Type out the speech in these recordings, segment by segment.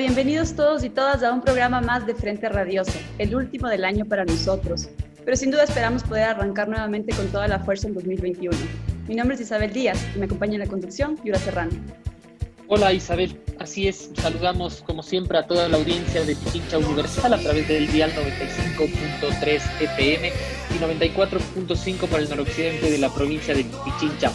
bienvenidos todos y todas a un programa más de Frente Radioso, el último del año para nosotros. Pero sin duda esperamos poder arrancar nuevamente con toda la fuerza en 2021. Mi nombre es Isabel Díaz y me acompaña en la conducción Yura Serrano. Hola Isabel, así es, saludamos como siempre a toda la audiencia de Pichincha Universal a través del dial 95.3 FM y 94.5 para el noroccidente de la provincia de Pichincha.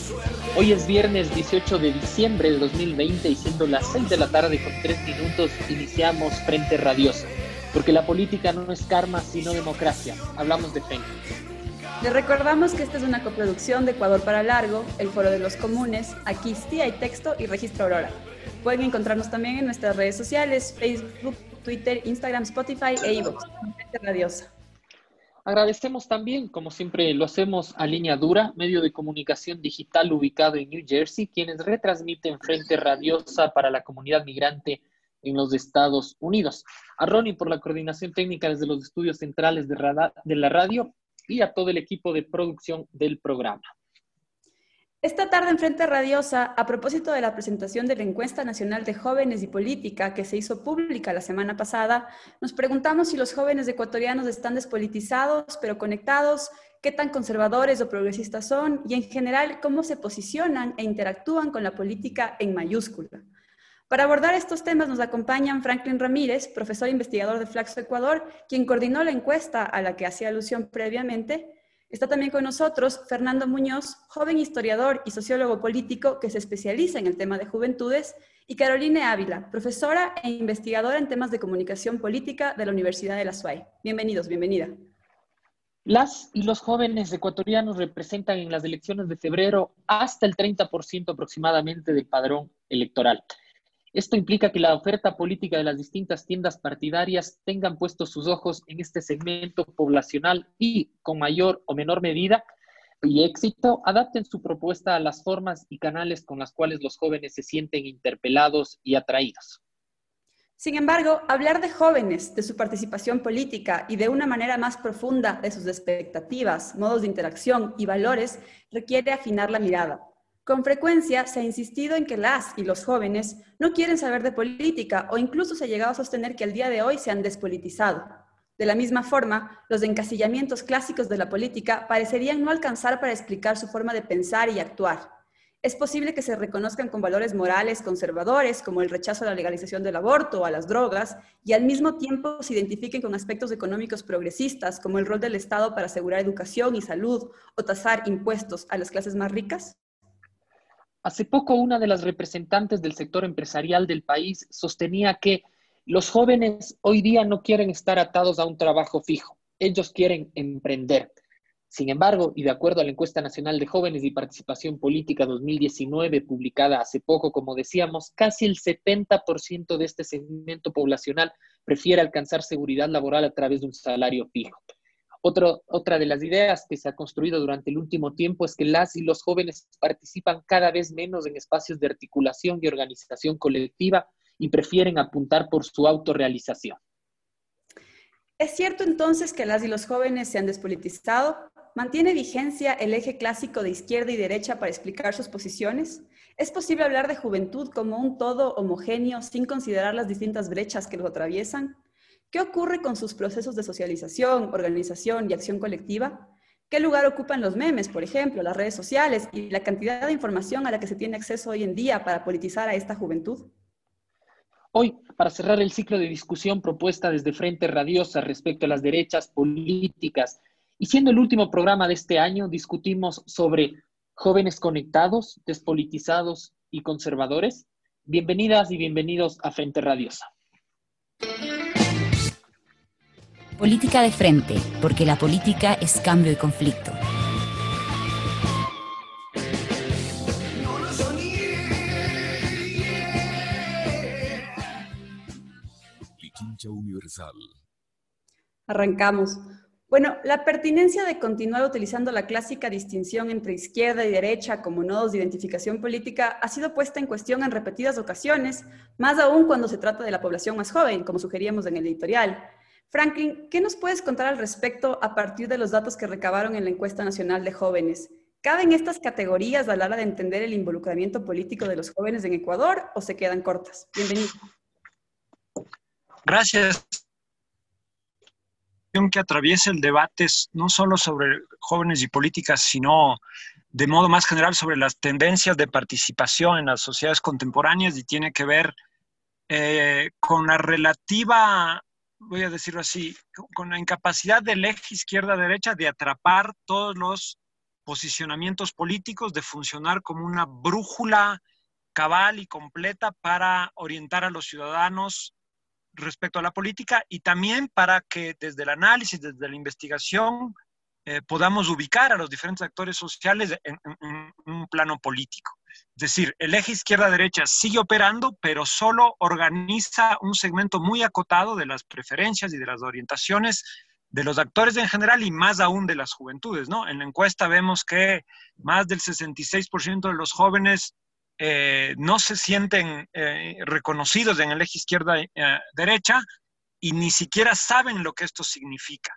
Hoy es viernes 18 de diciembre de 2020 y siendo las 6 de la tarde con 3 minutos iniciamos Frente Radiosa, porque la política no es karma sino democracia. Hablamos de frente. Les recordamos que esta es una coproducción de Ecuador para Largo, el Foro de los Comunes, Aquí hay Texto y Registro Aurora. Pueden encontrarnos también en nuestras redes sociales, Facebook, Twitter, Instagram, Spotify e iVoox. Radiosa. Agradecemos también, como siempre lo hacemos, a Línea Dura, medio de comunicación digital ubicado en New Jersey, quienes retransmiten Frente Radiosa para la comunidad migrante en los Estados Unidos. A Ronnie por la coordinación técnica desde los estudios centrales de la radio y a todo el equipo de producción del programa. Esta tarde en Frente Radiosa, a propósito de la presentación de la Encuesta Nacional de Jóvenes y Política que se hizo pública la semana pasada, nos preguntamos si los jóvenes ecuatorianos están despolitizados pero conectados, qué tan conservadores o progresistas son y en general cómo se posicionan e interactúan con la política en mayúscula. Para abordar estos temas nos acompañan Franklin Ramírez, profesor investigador de Flaxo Ecuador, quien coordinó la encuesta a la que hacía alusión previamente. Está también con nosotros Fernando Muñoz, joven historiador y sociólogo político que se especializa en el tema de juventudes, y Caroline Ávila, profesora e investigadora en temas de comunicación política de la Universidad de la SUAY. Bienvenidos, bienvenida. Las y los jóvenes ecuatorianos representan en las elecciones de febrero hasta el 30% aproximadamente del padrón electoral. Esto implica que la oferta política de las distintas tiendas partidarias tengan puestos sus ojos en este segmento poblacional y, con mayor o menor medida y éxito, adapten su propuesta a las formas y canales con las cuales los jóvenes se sienten interpelados y atraídos. Sin embargo, hablar de jóvenes, de su participación política y de una manera más profunda de sus expectativas, modos de interacción y valores requiere afinar la mirada. Con frecuencia se ha insistido en que las y los jóvenes no quieren saber de política o incluso se ha llegado a sostener que al día de hoy se han despolitizado. De la misma forma, los encasillamientos clásicos de la política parecerían no alcanzar para explicar su forma de pensar y actuar. Es posible que se reconozcan con valores morales conservadores, como el rechazo a la legalización del aborto o a las drogas, y al mismo tiempo se identifiquen con aspectos económicos progresistas, como el rol del Estado para asegurar educación y salud o tasar impuestos a las clases más ricas? Hace poco una de las representantes del sector empresarial del país sostenía que los jóvenes hoy día no quieren estar atados a un trabajo fijo, ellos quieren emprender. Sin embargo, y de acuerdo a la encuesta nacional de jóvenes y participación política 2019, publicada hace poco, como decíamos, casi el 70% de este segmento poblacional prefiere alcanzar seguridad laboral a través de un salario fijo otra de las ideas que se ha construido durante el último tiempo es que las y los jóvenes participan cada vez menos en espacios de articulación y organización colectiva y prefieren apuntar por su autorrealización. ¿Es cierto entonces que las y los jóvenes se han despolitizado? ¿Mantiene vigencia el eje clásico de izquierda y derecha para explicar sus posiciones? ¿Es posible hablar de juventud como un todo homogéneo sin considerar las distintas brechas que lo atraviesan? ¿Qué ocurre con sus procesos de socialización, organización y acción colectiva? ¿Qué lugar ocupan los memes, por ejemplo, las redes sociales y la cantidad de información a la que se tiene acceso hoy en día para politizar a esta juventud? Hoy, para cerrar el ciclo de discusión propuesta desde Frente Radiosa respecto a las derechas políticas, y siendo el último programa de este año, discutimos sobre jóvenes conectados, despolitizados y conservadores. Bienvenidas y bienvenidos a Frente Radiosa. Política de frente, porque la política es cambio y conflicto. Arrancamos. Bueno, la pertinencia de continuar utilizando la clásica distinción entre izquierda y derecha como nodos de identificación política ha sido puesta en cuestión en repetidas ocasiones, más aún cuando se trata de la población más joven, como sugeríamos en el editorial. Franklin, ¿qué nos puedes contar al respecto a partir de los datos que recabaron en la encuesta nacional de jóvenes? ¿Caben estas categorías a la hora de entender el involucramiento político de los jóvenes en Ecuador o se quedan cortas? Bienvenido. Gracias que atraviesa el debate no solo sobre jóvenes y políticas, sino de modo más general sobre las tendencias de participación en las sociedades contemporáneas y tiene que ver eh, con la relativa, voy a decirlo así, con la incapacidad del eje izquierda-derecha de atrapar todos los posicionamientos políticos, de funcionar como una brújula cabal y completa para orientar a los ciudadanos respecto a la política y también para que desde el análisis, desde la investigación, eh, podamos ubicar a los diferentes actores sociales en, un plano político. Es decir, el eje izquierda-derecha sigue operando, pero solo organiza un segmento muy acotado de las preferencias y de las orientaciones de los actores en general y más aún de las juventudes, ¿no? En la encuesta vemos que más del 66% de los jóvenes eh, no se sienten eh, reconocidos en el eje izquierda-derecha eh, y ni siquiera saben lo que esto significa.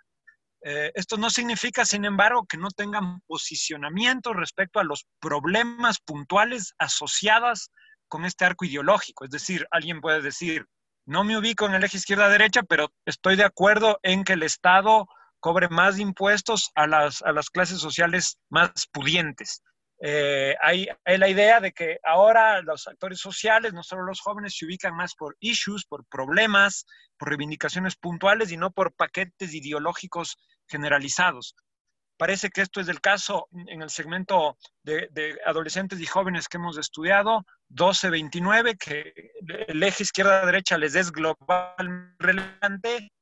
Esto no significa, sin embargo, que no tengan posicionamiento respecto a los problemas puntuales asociados con este arco ideológico. Es decir, alguien puede decir, no me ubico en el eje izquierda-derecha, pero estoy de acuerdo en que el Estado cobre más impuestos a las, a las clases sociales más pudientes. Eh, hay, la idea de que ahora los actores sociales, no solo los jóvenes, se ubican más por issues, por problemas, por reivindicaciones puntuales y no por paquetes ideológicos generalizados. Parece que esto es el caso en el segmento de, adolescentes y jóvenes que hemos estudiado, 12-29, que el eje izquierda-derecha les es global relevante,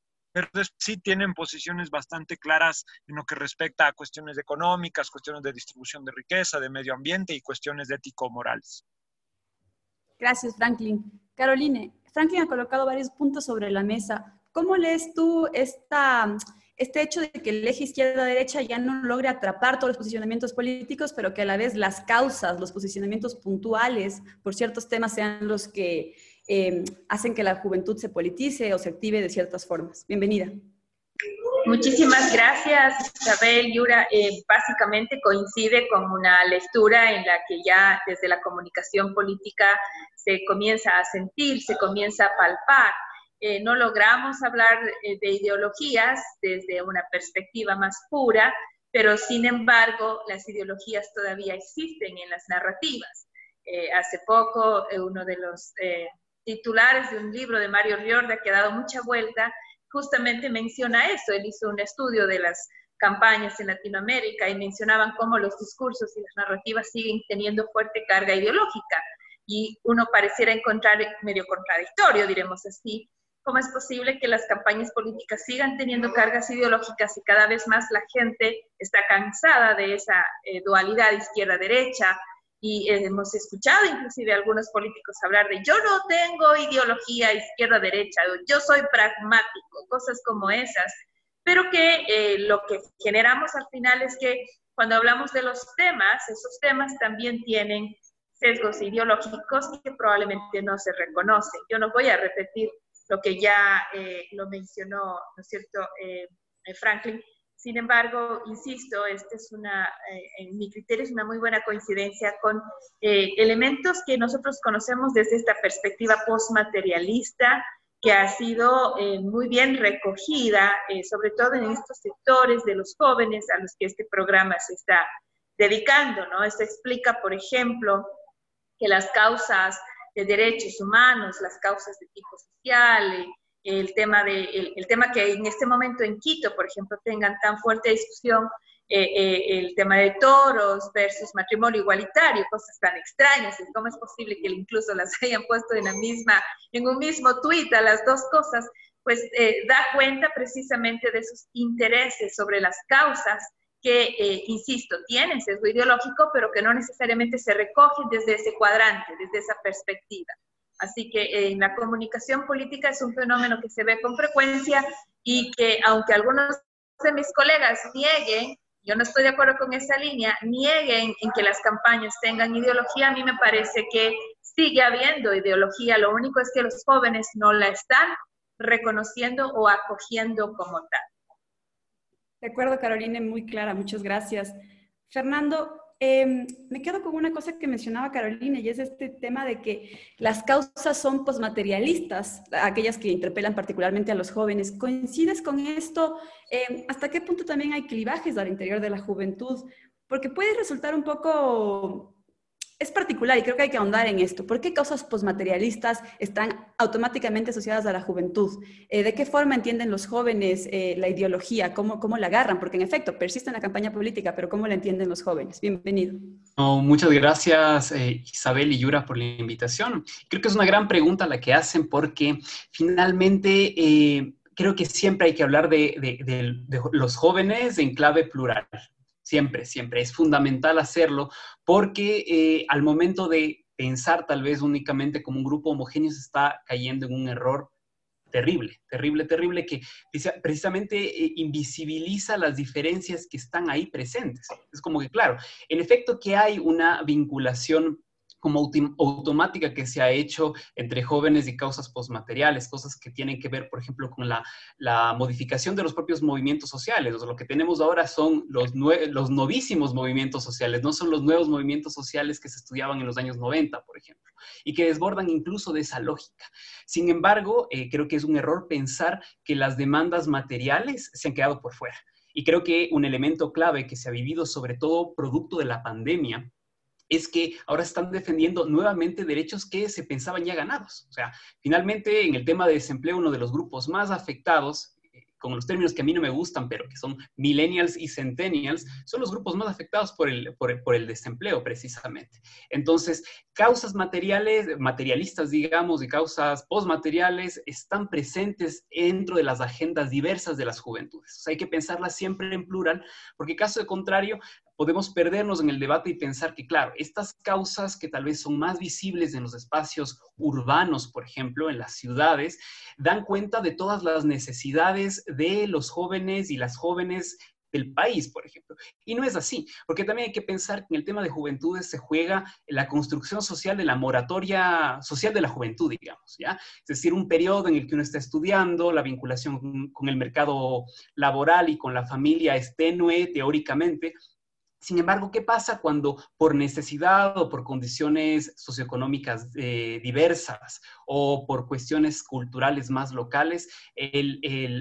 sí tienen posiciones bastante claras en lo que respecta a cuestiones económicas, cuestiones de distribución de riqueza, de medio ambiente y cuestiones ético-morales. Gracias, Franklin. Caroline, Franklin ha colocado varios puntos sobre la mesa. ¿Cómo lees tú esta, este hecho de que el eje izquierda-derecha ya no logre atrapar todos los posicionamientos políticos, pero que a la vez las causas, los posicionamientos puntuales por ciertos temas sean los que Em, hacen que la juventud se politice o se active de ciertas formas. Bienvenida. Muchísimas gracias, Isabel. Yura, eh, básicamente coincide con una lectura en la que ya desde la comunicación política se comienza a sentir, se comienza a palpar. Eh, no logramos hablar eh, de ideologías desde una perspectiva más pura, pero sin embargo las ideologías todavía existen en las narrativas. hace poco uno de los titulares de un libro de Mario Riorda que ha dado mucha vuelta, justamente menciona eso. Él hizo un estudio de las campañas en Latinoamérica y mencionaban cómo los discursos y las narrativas siguen teniendo fuerte carga ideológica. Y uno pareciera encontrar medio contradictorio, diremos así, cómo es posible que las campañas políticas sigan teniendo cargas ideológicas y cada vez más la gente está cansada de esa eh, dualidad izquierda-derecha, y hemos escuchado inclusive a algunos políticos hablar de yo no tengo ideología izquierda-derecha, yo soy pragmático, cosas como esas, pero que eh, lo que generamos al final es que cuando hablamos de los temas, esos temas también tienen sesgos ideológicos que probablemente no se reconocen. Yo no voy a repetir lo que ya eh, lo mencionó, ¿no es cierto?, eh, Franklin, sin embargo, insisto, esta es una, eh, en mi criterio es una muy buena coincidencia con eh, elementos que nosotros conocemos desde esta perspectiva postmaterialista, que ha sido eh, muy bien recogida, sobre todo en estos sectores de los jóvenes a los que este programa se está dedicando, ¿no? Esto explica, por ejemplo, que las causas de derechos humanos, las causas de tipo social, el tema, de, el, tema que en este momento en Quito, por ejemplo, tengan tan fuerte discusión eh, eh, el tema de toros versus matrimonio igualitario, cosas tan extrañas, cómo es posible que incluso las hayan puesto en, la misma, en un mismo tuit a las dos cosas, pues eh, da cuenta precisamente de sus intereses sobre las causas que, insisto, tienen sesgo ideológico, pero que no necesariamente se recogen desde ese cuadrante, desde esa perspectiva. Así que en eh, la comunicación política es un fenómeno que se ve con frecuencia y que aunque algunos de mis colegas nieguen, yo no estoy de acuerdo con esa línea, nieguen en que las campañas tengan ideología, a mí me parece que sigue habiendo ideología, lo único es que los jóvenes no la están reconociendo o acogiendo como tal. De acuerdo, Carolina, muy clara, muchas gracias. Fernando, Em, me quedo con una cosa que mencionaba Carolina y es este tema de que las causas son posmaterialistas, aquellas que interpelan particularmente a los jóvenes. ¿Coincides con esto? Em, ¿Hasta qué punto también hay clivajes al interior de la juventud? Porque puede resultar un poco es particular y creo que hay que ahondar en esto. ¿Por qué causas posmaterialistas están automáticamente asociadas a la juventud? Eh, ¿De qué forma entienden los jóvenes eh, la ideología? ¿Cómo, ¿Cómo la agarran? Porque en efecto persiste en la campaña política, pero ¿cómo la entienden los jóvenes? Bienvenido. muchas gracias eh, Isabel y Yura por la invitación. Creo que es una gran pregunta la que hacen porque finalmente creo que siempre hay que hablar de, de los jóvenes en clave plural. Siempre, siempre. Es fundamental hacerlo porque eh, al momento de pensar tal vez únicamente como un grupo homogéneo se está cayendo en un error terrible, terrible, terrible, que precisamente eh, invisibiliza las diferencias que están ahí presentes. Es como que, claro, en efecto que hay una vinculación como automática que se ha hecho entre jóvenes y causas postmateriales, cosas que tienen que ver, por ejemplo, con la, modificación de los propios movimientos sociales. O lo que tenemos ahora son los, los novísimos movimientos sociales, no son los nuevos movimientos sociales que se estudiaban en los años 90, por ejemplo, y que desbordan incluso de esa lógica. Sin embargo, eh, creo que es un error pensar que las demandas materiales se han quedado por fuera. Y creo que un elemento clave que se ha vivido, sobre todo producto de la pandemia, es que ahora están defendiendo nuevamente derechos que se pensaban ya ganados. O sea, finalmente en el tema de desempleo, uno de los grupos más afectados con los términos que a mí no me gustan, pero que son millennials y centennials, son los grupos más afectados por el, por, el desempleo, precisamente. Entonces, causas materiales, materialistas, digamos, y causas postmateriales están presentes dentro de las agendas diversas de las juventudes. O sea, hay que pensarlas siempre en plural, porque caso contrario, podemos perdernos en el debate y pensar que, claro, estas causas que tal vez son más visibles en los espacios urbanos, por ejemplo, en las ciudades, dan cuenta de todas las necesidades de los jóvenes y las jóvenes del país, por ejemplo. Y no es así, porque también hay que pensar que en el tema de juventudes se juega la construcción social de la moratoria social de la juventud, digamos, ¿ya? Es decir, un periodo en el que uno está estudiando, la vinculación con el mercado laboral y con la familia es tenue, teóricamente, sin embargo, ¿qué pasa cuando por necesidad o por condiciones socioeconómicas eh, diversas o por cuestiones culturales más locales,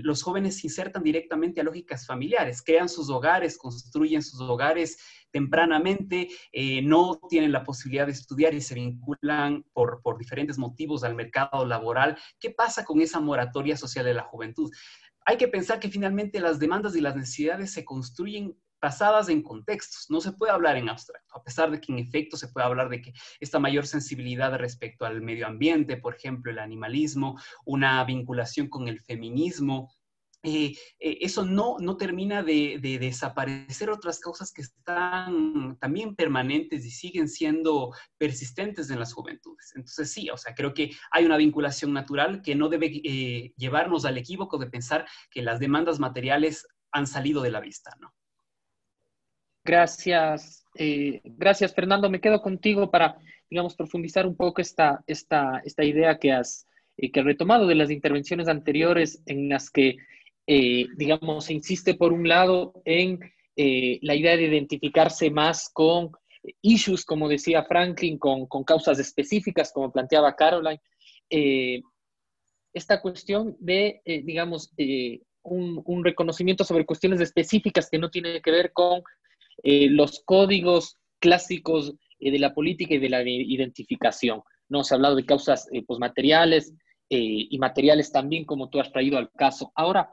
los jóvenes se insertan directamente a lógicas familiares, crean sus hogares, construyen sus hogares tempranamente, eh, no tienen la posibilidad de estudiar y se vinculan por, por diferentes motivos al mercado laboral? ¿Qué pasa con esa moratoria social de la juventud? hay que pensar que finalmente las demandas y las necesidades se construyen basadas en contextos. No se puede hablar en abstracto, a pesar de que en efecto se puede hablar de que esta mayor sensibilidad respecto al medio ambiente, por ejemplo, el animalismo, una vinculación con el feminismo, eh, eh, eso no, no termina de, desaparecer otras causas que están también permanentes y siguen siendo persistentes en las juventudes. Entonces sí, o sea, creo que hay una vinculación natural que no debe eh, llevarnos al equívoco de pensar que las demandas materiales han salido de la vista, ¿no? Gracias, eh, gracias Fernando. Me quedo contigo para, digamos, profundizar un poco esta, esta, esta idea que has, eh, que retomado de las intervenciones anteriores en las que, eh, digamos, se insiste por un lado en la idea de identificarse más con issues, como decía Franklin, con, con causas específicas, como planteaba Caroline. esta cuestión de, digamos, un, un, reconocimiento sobre cuestiones específicas que no tiene que ver con eh, los códigos clásicos eh, de la política y de la identificación. ¿no? Se ha hablado de causas eh, posmateriales y materiales también, como tú has traído al caso. Ahora,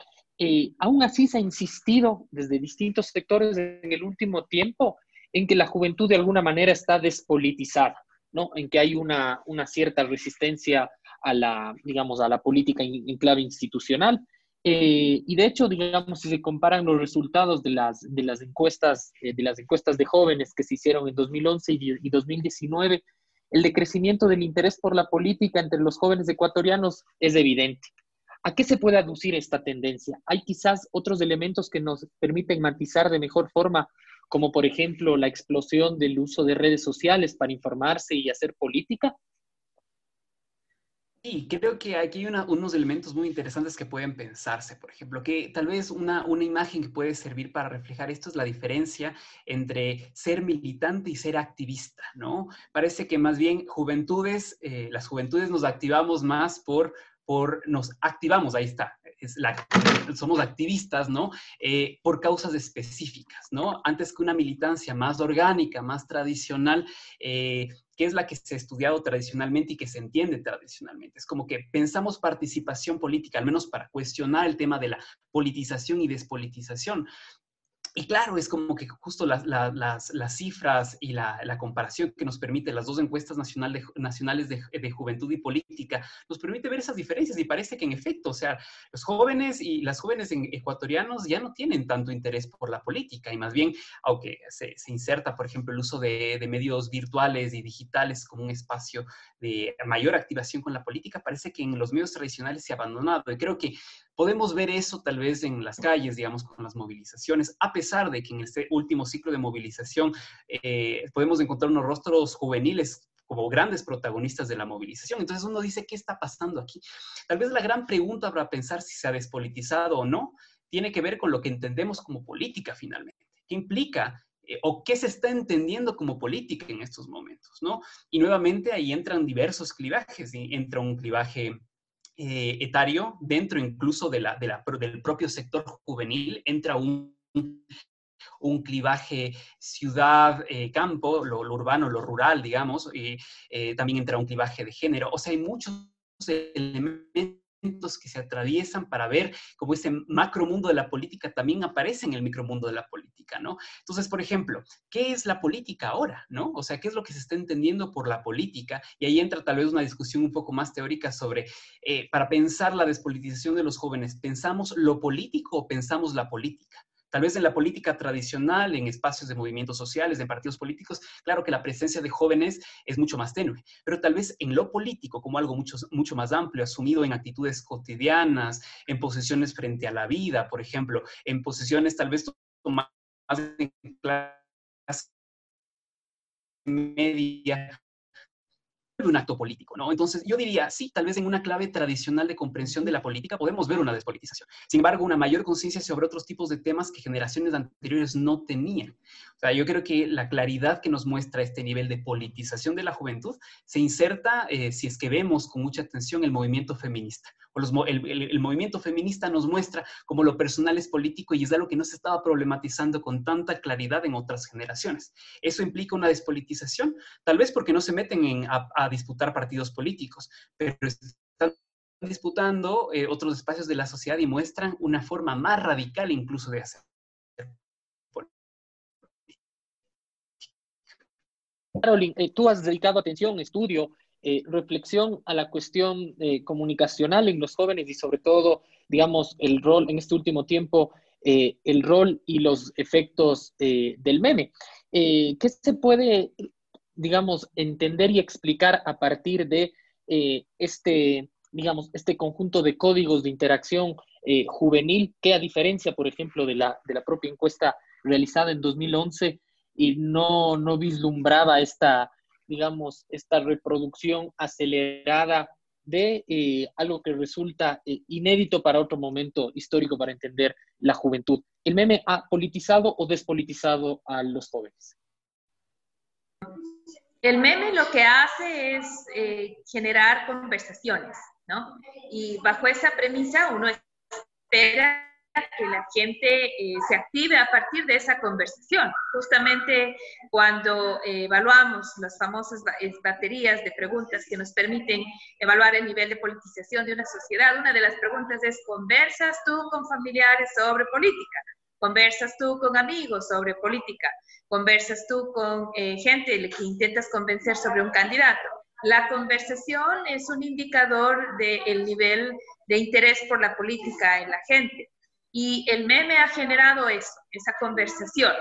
aún así se ha insistido desde distintos sectores en el último tiempo en que la juventud de alguna manera está despolitizada, ¿no? En que hay una, una cierta resistencia a la, digamos, a la política en clave institucional eh, y de hecho, digamos, si se comparan los resultados de las, de las, encuestas, eh, de las encuestas de jóvenes que se hicieron en 2011 y, y, 2019, el decrecimiento del interés por la política entre los jóvenes ecuatorianos es evidente. ¿A qué se puede aducir esta tendencia? ¿Hay quizás otros elementos que nos permiten matizar de mejor forma, como por ejemplo la explosión del uso de redes sociales para informarse y hacer política? Sí, creo que aquí hay unos elementos muy interesantes que pueden pensarse. Por ejemplo, que tal vez una, una imagen que puede servir para reflejar esto es la diferencia entre ser militante y ser activista, ¿no? Parece que más bien juventudes, eh, las juventudes nos activamos más por, por, nos activamos, ahí está, es la, somos activistas, ¿no? Eh, por causas específicas, ¿no? Antes que una militancia más orgánica, más tradicional, eh, que es la que se ha estudiado tradicionalmente y que se entiende tradicionalmente. Es como que pensamos participación política, al menos para cuestionar el tema de la politización y despolitización. Y claro, es como que justo las, las, cifras y la, comparación que nos permite las dos encuestas nacionales de, juventud y política, nos permite ver esas diferencias y parece que en efecto, o sea, los jóvenes y las jóvenes ecuatorianos ya no tienen tanto interés por la política y más bien, aunque se, inserta, por ejemplo, el uso de, de, medios virtuales y digitales como un espacio de mayor activación con la política, parece que en los medios tradicionales se ha abandonado. Y creo que Podemos ver eso tal vez en las calles, digamos, con las movilizaciones, a pesar de que en este último ciclo de movilización eh, podemos encontrar unos rostros juveniles como grandes protagonistas de la movilización. Entonces uno dice, ¿qué está pasando aquí? Tal vez la gran pregunta para pensar si se ha despolitizado o no tiene que ver con lo que entendemos como política finalmente. ¿Qué implica eh, o qué se está entendiendo como política en estos momentos, ¿no? Y nuevamente ahí entran diversos clivajes, entra un clivaje eh, etario, dentro incluso de la, del propio sector juvenil, entra un, un clivaje ciudad-campo, lo, urbano, lo rural, digamos, y eh, también entra un clivaje de género. O sea, hay muchos elementos que se atraviesan para ver cómo ese macro mundo de la política también aparece en el micromundo de la política, ¿no? Entonces, por ejemplo, ¿qué es la política ahora, ¿no? O sea, ¿qué es lo que se está entendiendo por la política? Y ahí entra tal vez una discusión un poco más teórica sobre, eh, para pensar la despolitización de los jóvenes, ¿pensamos lo político o pensamos la política? Tal vez en la política tradicional, en espacios de movimientos sociales, de partidos políticos, claro que la presencia de jóvenes es mucho más tenue, pero tal vez en lo político, como algo mucho, mucho más amplio, asumido en actitudes cotidianas, en posiciones frente a la vida, por ejemplo, en posiciones tal vez más en clase media, un acto político, ¿no? Entonces, yo diría, sí, tal vez en una clave tradicional de comprensión de la política podemos ver una despolitización. Sin embargo, una mayor conciencia sobre otros tipos de temas que generaciones anteriores no tenían. O sea, yo creo que la claridad que nos muestra este nivel de politización de la juventud se inserta, eh, si es que vemos con mucha atención, el movimiento feminista el, movimiento feminista nos muestra cómo lo personal es político y es algo que no se estaba problematizando con tanta claridad en otras generaciones. ¿Eso implica una despolitización? Tal vez porque no se meten a, disputar partidos políticos, pero están disputando eh, otros espacios de la sociedad y muestran una forma más radical incluso de hacer. Carolyn, eh, tú has dedicado atención, estudio eh, reflexión a la cuestión eh, comunicacional en los jóvenes y sobre todo, digamos, el rol en este último tiempo, el rol y los efectos del meme. ¿Qué se puede, digamos, entender y explicar a partir de este, digamos, este conjunto de códigos de interacción juvenil que a diferencia, por ejemplo, de la, de la propia encuesta realizada en 2011 y no, no vislumbraba esta digamos, esta reproducción acelerada de eh, algo que resulta eh, inédito para otro momento histórico para entender la juventud. ¿El meme ha politizado o despolitizado a los jóvenes? El meme lo que hace es eh, generar conversaciones, ¿no? Y bajo esa premisa uno espera que la gente eh, se active a partir de esa conversación. Justamente cuando eh, evaluamos las famosas baterías de preguntas que nos permiten evaluar el nivel de politización de una sociedad, una de las preguntas es, ¿conversas tú con familiares sobre política? ¿Conversas tú con amigos sobre política? ¿Conversas tú con eh, gente que intentas convencer sobre un candidato? La conversación es un indicador del nivel de interés por la política en la gente. Y el meme ha generado eso, esa conversación.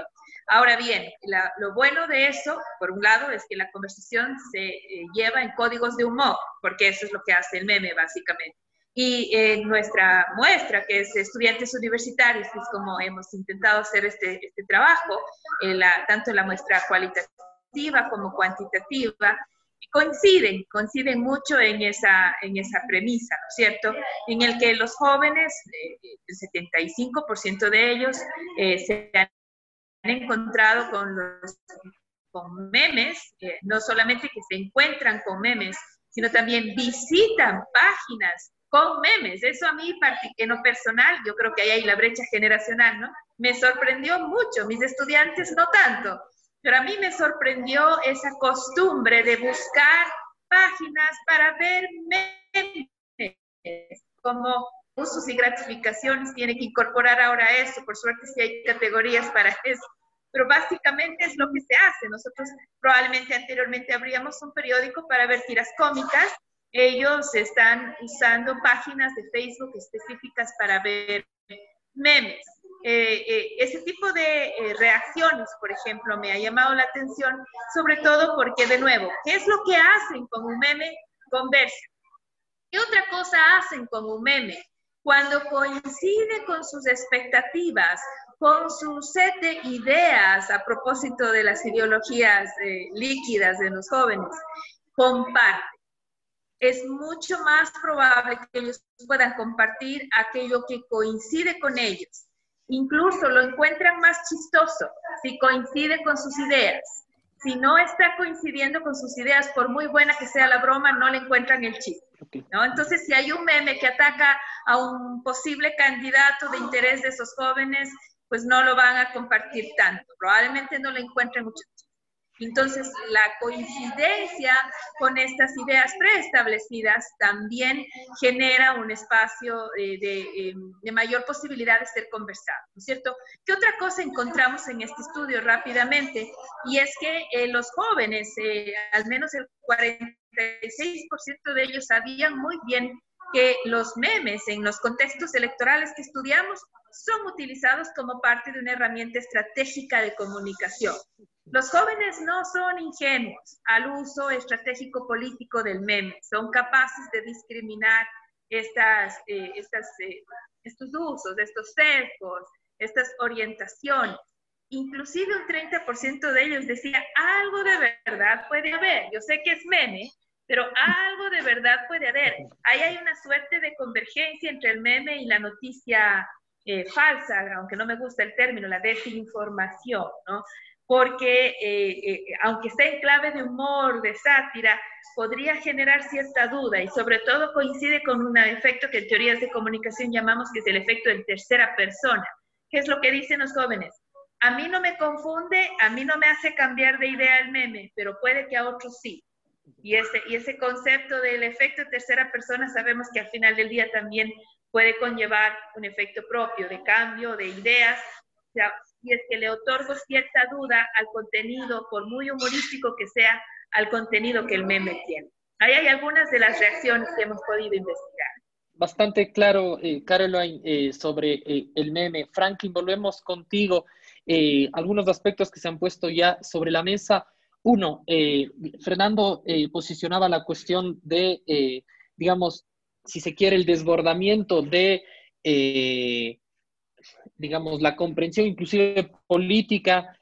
Ahora bien, lo bueno de eso, por un lado, es que la conversación se eh, lleva en códigos de humor, porque eso es lo que hace el meme, básicamente. Y en nuestra muestra, que es estudiantes universitarios, que es como hemos intentado hacer este, este trabajo, la, tanto en la muestra cualitativa como cuantitativa, coinciden, coinciden mucho en esa, en esa premisa, ¿no es cierto? En el que los jóvenes, eh, el 75% de ellos, eh, se han encontrado con los con memes, eh, no solamente que se encuentran con memes, sino también visitan páginas con memes. Eso a mí, en lo personal, yo creo que ahí hay la brecha generacional, ¿no? Me sorprendió mucho, mis estudiantes no tanto, pero a mí me sorprendió esa costumbre de buscar páginas para ver memes, como usos y gratificaciones tiene que incorporar ahora eso, por suerte sí hay categorías para eso, pero básicamente es lo que se hace. Nosotros probablemente anteriormente abríamos un periódico para ver tiras cómicas, ellos están usando páginas de Facebook específicas para ver memes. Eh, eh, ese tipo de eh, reacciones, por ejemplo, me ha llamado la atención, sobre todo porque, de nuevo, ¿qué es lo que hacen con un meme? Conversan. ¿Qué otra cosa hacen con un meme? Cuando coincide con sus expectativas, con su set de ideas a propósito de las ideologías líquidas de los jóvenes, comparten es mucho más probable que ellos puedan compartir aquello que coincide con ellos. Incluso lo encuentran más chistoso si coincide con sus ideas. Si no está coincidiendo con sus ideas, por muy buena que sea la broma, no le encuentran el chiste. ¿no? Entonces, si hay un meme que ataca a un posible candidato de interés de esos jóvenes, pues no lo van a compartir tanto. Probablemente no le encuentren mucho entonces, la coincidencia con estas ideas preestablecidas también genera un espacio eh, em, de, mayor posibilidad de ser conversado, ¿no es cierto? ¿Qué otra cosa encontramos en este estudio rápidamente? Y es que eh, los jóvenes, eh, al menos el 46% de ellos sabían muy bien que los memes en los contextos electorales que estudiamos son utilizados como parte de una herramienta estratégica de comunicación. Los jóvenes no son ingenuos al uso estratégico político del meme, son capaces de discriminar estas, eh, estas, eh, estos usos, estos sesgos, estas orientaciones. Inclusive un 30% de ellos decía, algo de verdad puede haber. Yo sé que es meme, pero algo de verdad puede haber. Ahí hay una suerte de convergencia entre el meme y la noticia eh, falsa, aunque no me gusta el término, la desinformación, ¿no? porque eh, eh, aunque esté en clave de humor, de sátira, podría generar cierta duda y sobre todo coincide con un efecto que en teorías de comunicación llamamos que es el efecto en tercera persona. ¿Qué es lo que dicen los jóvenes? A mí no me confunde, a mí no me hace cambiar de idea el meme, pero puede que a otros sí. Y ese, y ese concepto del efecto en tercera persona sabemos que al final del día también puede conllevar un efecto propio de cambio de ideas, y es que le otorgo cierta duda al contenido, por muy humorístico que sea, al contenido que el meme tiene. Ahí hay algunas de las reacciones que hemos podido investigar. Bastante claro, eh, Caroline, eh, sobre eh, el meme. Franklin, volvemos contigo. Eh, algunos aspectos que se han puesto ya sobre la mesa. Uno, Fernando posicionaba la cuestión de, digamos, si se quiere, el desbordamiento de digamos, la comprensión inclusive política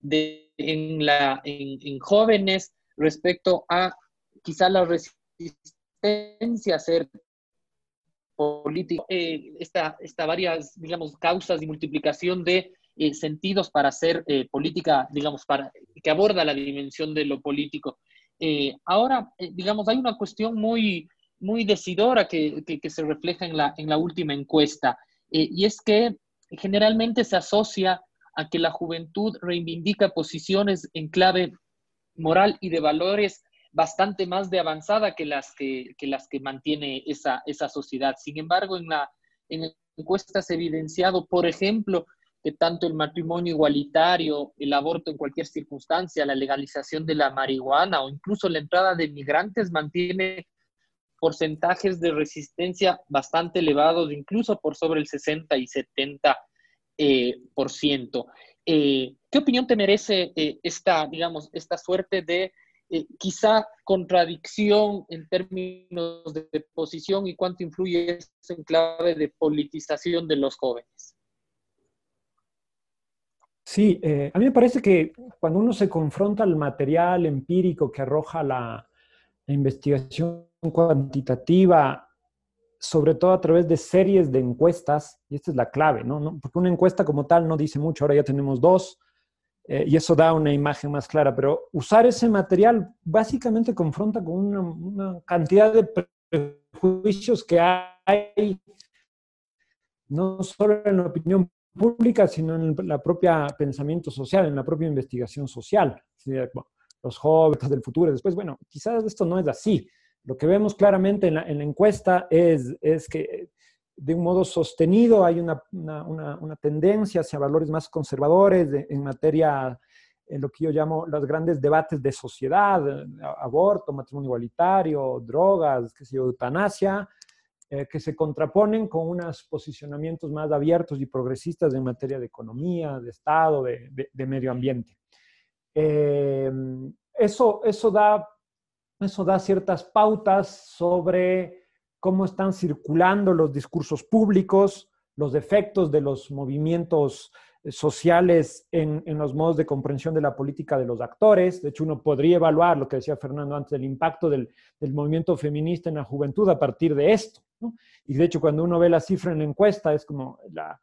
de, en, la, en, jóvenes respecto a quizá la resistencia a ser político, eh, esta, esta, varias, digamos, causas y multiplicación de eh, sentidos para hacer eh, política, digamos, para, que aborda la dimensión de lo político. ahora, digamos, hay una cuestión muy, muy decidora que, que, que, se refleja en la, en la última encuesta, y es que generalmente se asocia a que la juventud reivindica posiciones en clave moral y de valores bastante más de avanzada que las que, las que mantiene esa, esa, sociedad. Sin embargo, en la, en encuesta se ha evidenciado, por ejemplo, que tanto el matrimonio igualitario, el aborto en cualquier circunstancia, la legalización de la marihuana o incluso la entrada de migrantes mantiene porcentajes de resistencia bastante elevados, incluso por sobre el 60 y 70 eh, por ciento. Eh, ¿Qué opinión te merece eh, esta, digamos, esta suerte de quizá contradicción en términos de posición y cuánto influye eso en clave de politización de los jóvenes. Sí, a mí me parece que cuando uno se confronta al material empírico que arroja la, investigación cuantitativa, sobre todo a través de series de encuestas, y esta es la clave, ¿no? Porque una encuesta como tal no dice mucho, ahora ya tenemos dos, eh, y eso da una imagen más clara, pero usar ese material básicamente confronta con una, una cantidad de prejuicios que hay, no solo en la opinión pública, sino en el propia pensamiento social, en la propia investigación social. los jóvenes del futuro. Después, bueno, quizás esto no es así. Lo que vemos claramente en la, encuesta es, es, que de un modo sostenido hay una, una, una tendencia hacia valores más conservadores en materia, en lo que yo llamo los grandes debates de sociedad, aborto, matrimonio igualitario, drogas, qué sé yo, eutanasia, eh, que se contraponen con unos posicionamientos más abiertos y progresistas en materia de economía, de Estado, de, medio ambiente. Eh, eso, eso, da, eso da ciertas pautas sobre cómo están circulando los discursos públicos, los efectos de los movimientos sociales en, los modos de comprensión de la política de los actores. De hecho, uno podría evaluar lo que decía Fernando antes, el impacto del, movimiento feminista en la juventud a partir de esto. Y de hecho, cuando uno ve la cifra en la encuesta, es como la,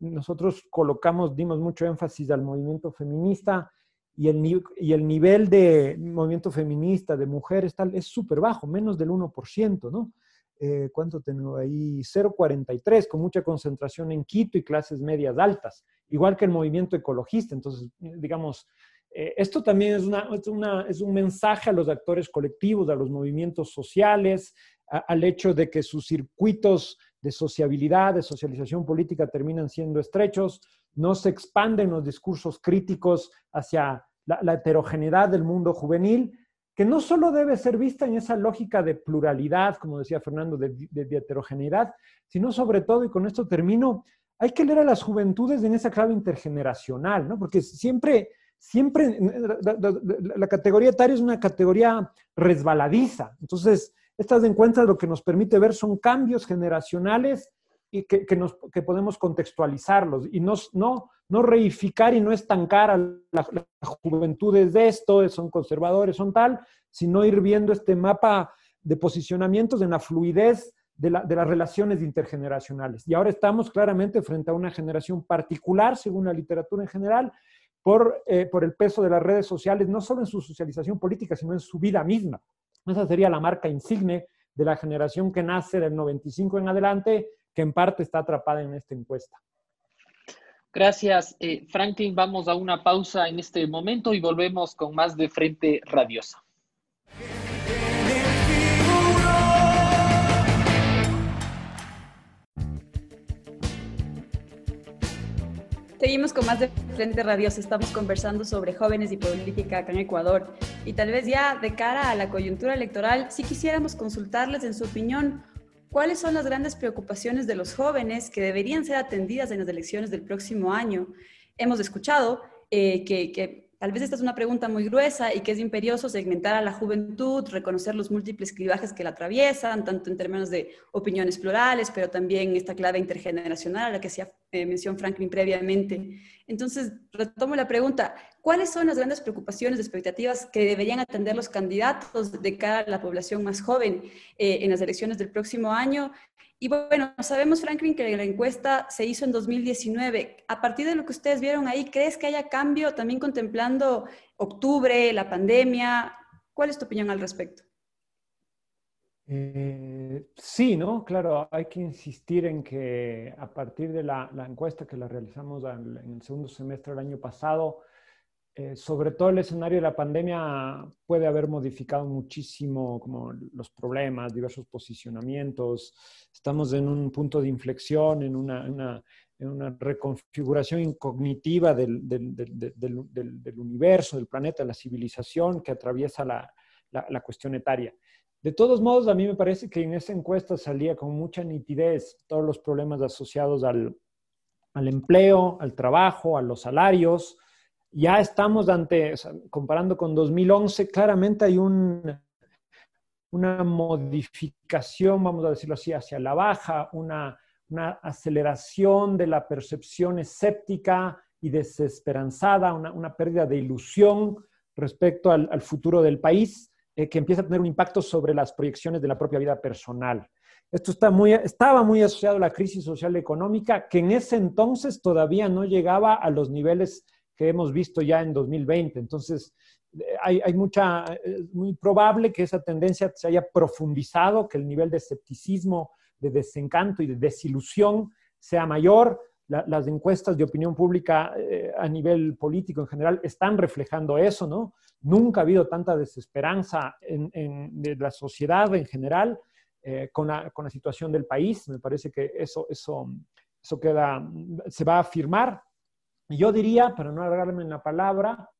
nosotros colocamos, dimos mucho énfasis al movimiento feminista y el, y el nivel de movimiento feminista de mujeres tal, es súper bajo, menos del 1%, ¿no? Eh, ¿cuánto tengo ahí? 0,43, con mucha concentración en Quito y clases medias altas, igual que el movimiento ecologista. Entonces, digamos, eh, esto también es, una, es, una, es, un mensaje a los actores colectivos, a los movimientos sociales, al hecho de que sus circuitos de sociabilidad, de socialización política terminan siendo estrechos, no se expanden los discursos críticos hacia la, la heterogeneidad del mundo juvenil, que no solo debe ser vista en esa lógica de pluralidad, como decía Fernando, de, heterogeneidad, sino sobre todo, y con esto termino, hay que leer a las juventudes en esa clave intergeneracional, ¿no? Porque siempre, siempre, la, categoría etaria es una categoría resbaladiza. Entonces, estas encuestas lo que nos permite ver son cambios generacionales y que, nos, que podemos contextualizarlos y no, no, no reificar y no estancar a las la juventudes de esto, son conservadores, son tal, sino ir viendo este mapa de posicionamientos en la fluidez de, las relaciones intergeneracionales. Y ahora estamos claramente frente a una generación particular, según la literatura en general, por, eh, por el peso de las redes sociales, no solo en su socialización política, sino en su vida misma. Esa sería la marca insigne de la generación que nace del 95 en adelante que en parte está atrapada en esta encuesta. Gracias, eh, Franklin. Vamos a una pausa en este momento y volvemos con más de Frente Radiosa. Seguimos con más de Frente Radiosa. Estamos conversando sobre jóvenes y política acá en Ecuador. Y tal vez ya de cara a la coyuntura electoral, si quisiéramos consultarles en su opinión ¿Cuáles son las grandes preocupaciones de los jóvenes que deberían ser atendidas en las elecciones del próximo año? Hemos escuchado eh, que Tal vez esta es una pregunta muy gruesa y que es imperioso segmentar a la juventud, reconocer los múltiples clivajes que la atraviesan, tanto en términos de opiniones plurales, pero también esta clave intergeneracional a la que hacía eh, mención Franklin previamente. Entonces, retomo la pregunta, ¿cuáles son las grandes preocupaciones, expectativas que deberían atender los candidatos de cara a la población más joven eh, en las elecciones del próximo año? Y bueno, sabemos, Franklin, que la encuesta se hizo en 2019. A partir de lo que ustedes vieron ahí, ¿crees que haya cambio también contemplando octubre, la pandemia? ¿Cuál es tu opinión al respecto? Eh, sí, ¿no? Claro, hay que insistir en que a partir de la, encuesta que la realizamos en el segundo semestre del año pasado, eh, sobre todo el escenario de la pandemia puede haber modificado muchísimo como los problemas, diversos posicionamientos. Estamos en un punto de inflexión, en una, reconfiguración cognitiva del, universo, del planeta, la civilización que atraviesa la, cuestión etaria. De todos modos, a mí me parece que en esa encuesta salía con mucha nitidez todos los problemas asociados al empleo, al trabajo, a los salarios, ya estamos ante, comparando con 2011, claramente hay un, una modificación, vamos a decirlo así, hacia la baja, una, aceleración de la percepción escéptica y desesperanzada, una, pérdida de ilusión respecto al, futuro del país, eh, que empieza a tener un impacto sobre las proyecciones de la propia vida personal. Esto estaba muy asociado a la crisis social y económica, que en ese entonces todavía no llegaba a los niveles que hemos visto ya en 2020. Entonces, eh, hay, mucha, es muy probable que esa tendencia se haya profundizado, que el nivel de escepticismo, de desencanto y de desilusión sea mayor. las encuestas de opinión pública eh, a nivel político en general están reflejando eso, ¿no? Nunca ha habido tanta desesperanza en, de la sociedad en general eh, con, la, situación del país. Me parece que eso, se va a afirmar. Yo diría, para no alargarme en la palabra,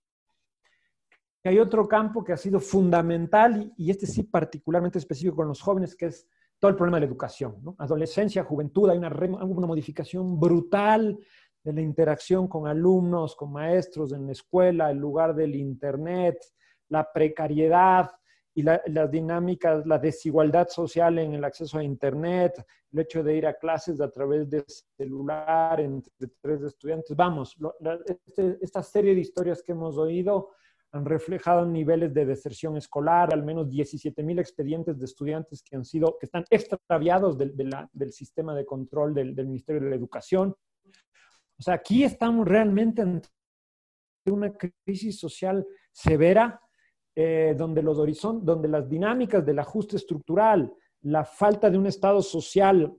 que hay otro campo que ha sido fundamental y, este sí particularmente específico con los jóvenes, que es todo el problema de la educación. ¿no? Adolescencia, juventud, hay una modificación brutal de la interacción con alumnos, con maestros en la escuela, el lugar del Internet, la precariedad, y las dinámicas, la desigualdad social en el acceso a Internet, el hecho de ir a clases a través de celular entre tres estudiantes. Vamos, este, esta serie de historias que hemos oído han reflejado niveles de deserción escolar, al menos 17 mil expedientes de estudiantes que han sido, que están extraviados del, del sistema de control del, del, Ministerio de la Educación. O sea, aquí estamos realmente en una crisis social severa eh, donde, los horizontes, donde las dinámicas del ajuste estructural, la falta de un Estado social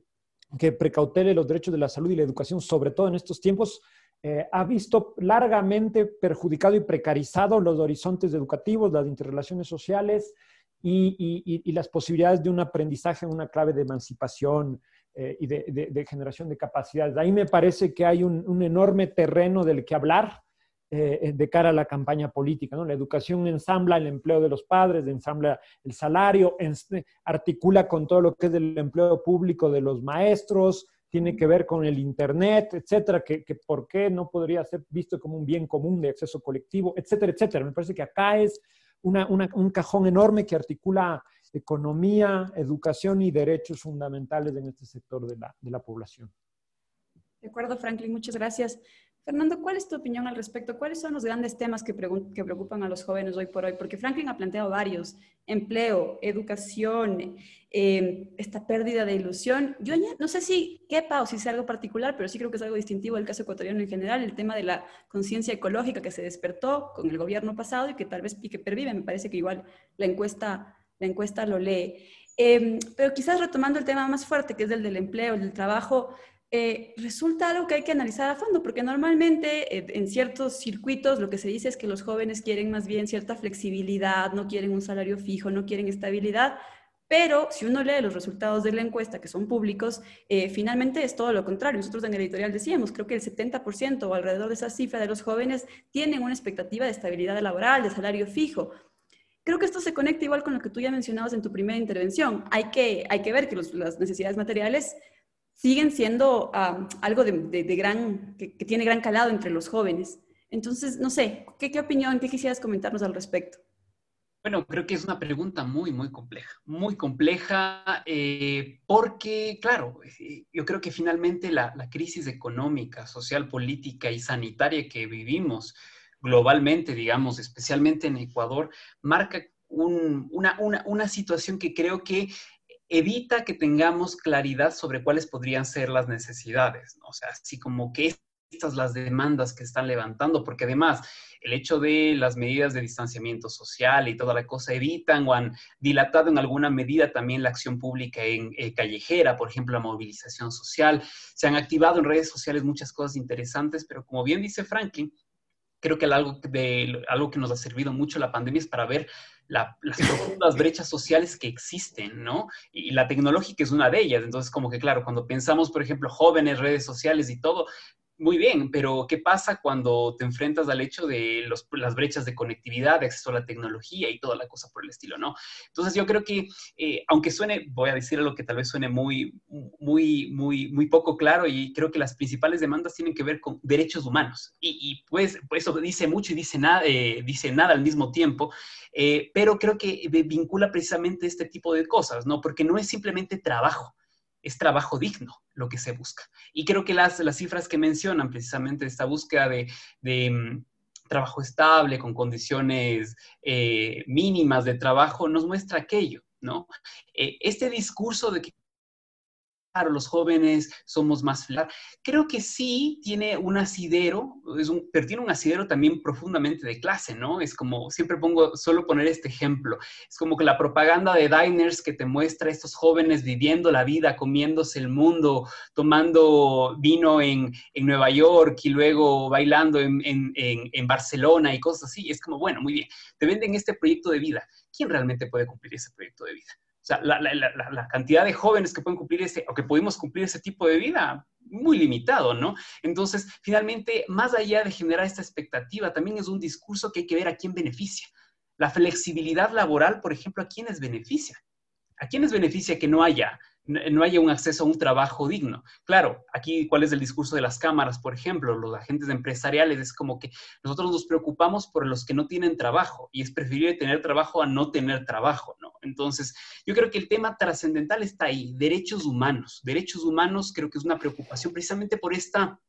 que precautele los derechos de la salud y la educación, sobre todo en estos tiempos, eh, ha visto largamente perjudicado y precarizado los horizontes educativos, las interrelaciones sociales y, las posibilidades de un aprendizaje en una clave de emancipación eh, y de, generación de capacidades. Ahí me parece que hay un enorme terreno del que hablar eh, eh, de cara a la campaña política. ¿no? La educación ensambla el empleo de los padres, ensambla el salario, articula con todo lo que es el empleo público de los maestros, tiene que ver con el Internet, etcétera, que, por qué no podría ser visto como un bien común de acceso colectivo, etcétera, etcétera. Me parece que acá es un cajón enorme que articula economía, educación y derechos fundamentales en este sector de la, de la población. De acuerdo, Franklin, muchas gracias. Fernando, ¿cuál es tu opinión al respecto? ¿Cuáles son los grandes temas que, preocupan a los jóvenes hoy por hoy? Porque Franklin ha planteado varios, empleo, educación, em, esta pérdida de ilusión. Yo no sé si quepa o si sea algo particular, pero sí creo que es algo distintivo del caso ecuatoriano en general, el tema de la conciencia ecológica que se despertó con el gobierno pasado y que tal vez y que pervive. Me parece que igual la encuesta, la encuesta lo lee. Em, pero quizás retomando el tema más fuerte, que es el del empleo, el del trabajo, eh, resulta algo que hay que analizar a fondo, porque normalmente eh, en ciertos circuitos lo que se dice es que los jóvenes quieren más bien cierta flexibilidad, no quieren un salario fijo, no quieren estabilidad, pero si uno lee los resultados de la encuesta, que son públicos, eh, finalmente es todo lo contrario. Nosotros en el editorial decíamos, creo que el 70% o alrededor de esa cifra de los jóvenes tienen una expectativa de estabilidad laboral, de salario fijo. Creo que esto se conecta igual con lo que tú ya mencionabas en tu primera intervención. Hay que, hay que ver que las necesidades materiales siguen siendo algo de, gran, que, tiene gran calado entre los jóvenes. Entonces, no sé, ¿qué, qué opinión, qué quisieras comentarnos al respecto? Bueno, creo que es una pregunta muy, muy compleja, muy compleja, eh, porque, claro, eh, yo creo que finalmente la, crisis económica, social, política y sanitaria que vivimos globalmente, digamos, especialmente en Ecuador, marca una, situación que creo que evita que tengamos claridad sobre cuáles podrían ser las necesidades, ¿no? O sea, así como que estas las demandas que están levantando, porque además el hecho de las medidas de distanciamiento social y toda la cosa evitan o han dilatado en alguna medida también la acción pública en eh, callejera, por ejemplo, la movilización social. Se han activado en redes sociales muchas cosas interesantes, pero como bien dice Franklin, creo que algo, de, algo que nos ha servido mucho la pandemia es para ver las profundas brechas sociales que existen, ¿no? Y, la tecnológica es una de ellas. Entonces, como que claro, cuando pensamos, por ejemplo, jóvenes, redes sociales y todo, muy bien, pero ¿qué pasa cuando te enfrentas al hecho de las brechas de conectividad, de acceso a la tecnología y toda la cosa por el estilo, ¿no? Entonces yo creo que, eh, aunque suene, voy a decir algo que tal vez suene muy, muy, muy, muy poco claro y creo que las principales demandas tienen que ver con derechos humanos. Y, pues, pues, eso dice mucho y dice nada, eh, dice nada al mismo tiempo, eh, pero creo que vincula precisamente este tipo de cosas, ¿no? Porque no es simplemente trabajo es trabajo digno lo que se busca. Y creo que las, las cifras que mencionan precisamente esta búsqueda de, mm, trabajo estable, con condiciones eh, mínimas de trabajo, nos muestra aquello, ¿no? Eh, este discurso de que los jóvenes somos más Creo que sí tiene un asidero, es un, pero tiene un asidero también profundamente de clase, ¿no? Es como, siempre pongo, solo poner este ejemplo, es como que la propaganda de diners que te muestra a estos jóvenes viviendo la vida, comiéndose el mundo, tomando vino en, en Nueva York y luego bailando en, en, en Barcelona y cosas así, es como, bueno, muy bien, te venden este proyecto de vida. ¿Quién realmente puede cumplir ese proyecto de vida? La, cantidad de jóvenes que pueden cumplir ese, o que podemos cumplir ese tipo de vida, muy limitado, ¿no? Entonces, finalmente, más allá de generar esta expectativa, también es un discurso que hay que ver a quién beneficia. La flexibilidad laboral, por ejemplo, ¿a quiénes beneficia? ¿A quiénes beneficia que no haya no haya un acceso a un trabajo digno. Claro, aquí cuál es el discurso de las cámaras, por ejemplo, los agentes empresariales, es como que nosotros nos preocupamos por los que no tienen trabajo y es preferible tener trabajo a no tener trabajo, ¿no? Entonces, yo creo que el tema trascendental está ahí, derechos humanos. Derechos humanos creo que es una preocupación precisamente por esta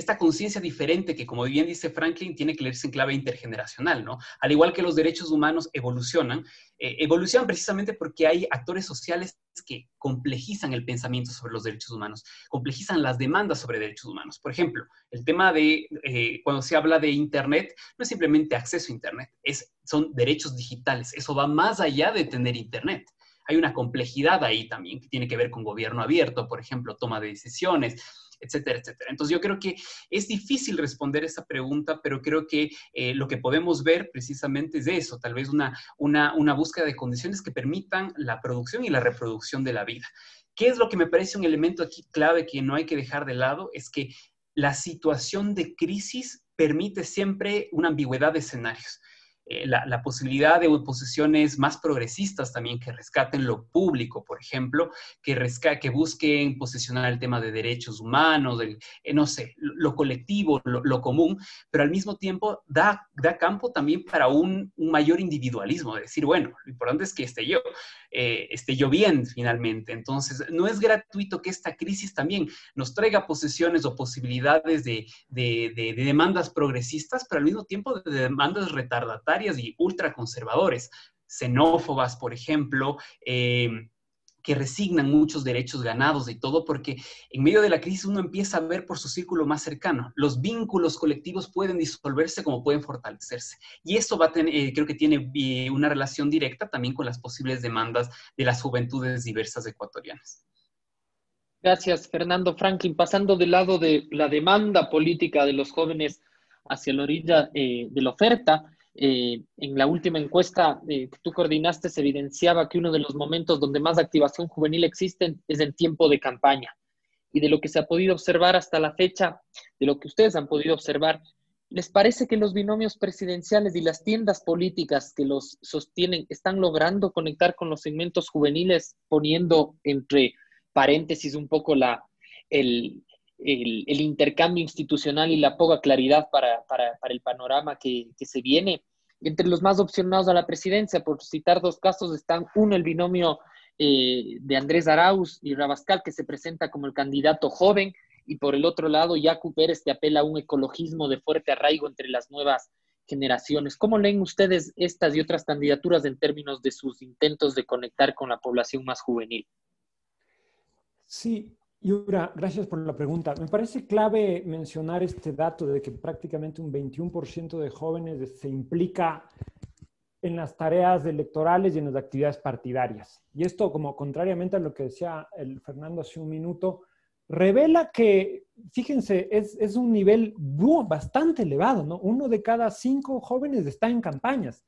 esta conciencia diferente que, como bien dice Franklin, tiene que leerse en clave intergeneracional, ¿no? Al igual que los derechos humanos evolucionan, eh, evolucionan precisamente porque hay actores sociales que complejizan el pensamiento sobre los derechos humanos, complejizan las demandas sobre derechos humanos. Por ejemplo, el tema de eh, cuando se habla de Internet, no es simplemente acceso a Internet, es, son derechos digitales. Eso va más allá de tener Internet hay una complejidad ahí también que tiene que ver con gobierno abierto, por ejemplo, toma de decisiones, etcétera, etcétera. Entonces yo creo que es difícil responder esa pregunta, pero creo que eh, lo que podemos ver precisamente es eso, tal vez una, una, una búsqueda de condiciones que permitan la producción y la reproducción de la vida. ¿Qué es lo que me parece un elemento aquí clave que no hay que dejar de lado? Es que la situación de crisis permite siempre una ambigüedad de escenarios. Eh, la, posibilidad de posiciones más progresistas también que rescaten lo público, por ejemplo, que, que busquen posicionar el tema de derechos humanos, del, eh, no sé, lo, colectivo, lo, común, pero al mismo tiempo da, da campo también para un, mayor individualismo, de decir, bueno, lo importante es que esté yo, eh, esté bien finalmente. Entonces, no es gratuito que esta crisis también nos traiga posiciones o posibilidades de, de demandas progresistas, pero al mismo tiempo de demandas retardatarias y ultraconservadores, xenófobas, por ejemplo, eh, que resignan muchos derechos ganados y todo, porque en medio de la crisis uno empieza a ver por su círculo más cercano. Los vínculos colectivos pueden disolverse como pueden fortalecerse. Y eso va a tener, eh, creo que tiene eh, una relación directa también con las posibles demandas de las juventudes diversas ecuatorianas. Gracias, Fernando Franklin. Pasando del lado de la demanda política de los jóvenes hacia la orilla de la oferta, eh, en la última encuesta eh, que tú coordinaste se evidenciaba que uno de los momentos donde más activación juvenil existe es el tiempo de campaña. Y de lo que se ha podido observar hasta la fecha, de lo que ustedes han podido observar, ¿les parece que los binomios presidenciales y las tiendas políticas que los sostienen están logrando conectar con los segmentos juveniles, poniendo entre paréntesis un poco la, el, el, intercambio institucional y la poca claridad para, el panorama que, se viene. Entre los más opcionados a la presidencia, por citar dos casos, están uno, el binomio eh, de Andrés Arauz y Rabascal, que se presenta como el candidato joven, y por el otro lado, Yacu Pérez, que apela a un ecologismo de fuerte arraigo entre las nuevas generaciones. ¿Cómo leen ustedes estas y otras candidaturas en términos de sus intentos de conectar con la población más juvenil? Sí, Yura, gracias por la pregunta. Me parece clave mencionar este dato de que prácticamente un 21% de jóvenes se implica en las tareas electorales y en las actividades partidarias. Y esto, como contrariamente a lo que decía Fernando hace un minuto, revela que, fíjense, es, es un nivel bastante elevado, ¿no? Uno de cada cinco jóvenes está en campañas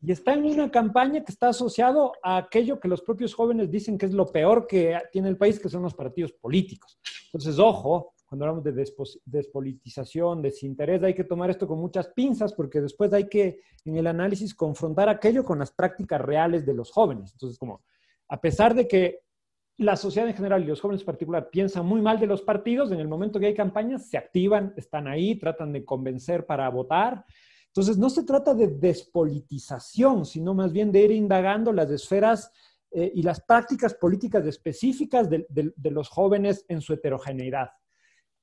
y está en una campaña que está asociado a aquello que los propios jóvenes dicen que es lo peor que tiene el país, que son los partidos políticos. Entonces, ojo, cuando hablamos de despolitización, desinterés, hay que tomar esto con muchas pinzas porque después hay que, en el análisis, confrontar aquello con las prácticas reales de los jóvenes. Entonces, como, a pesar de que la sociedad en general y los jóvenes en particular piensan muy mal de los partidos, en el momento que hay campañas se activan, están ahí, tratan de convencer para votar. Entonces, no se trata de despolitización, sino más bien de ir indagando las esferas eh, y las prácticas políticas específicas de, los jóvenes en su heterogeneidad.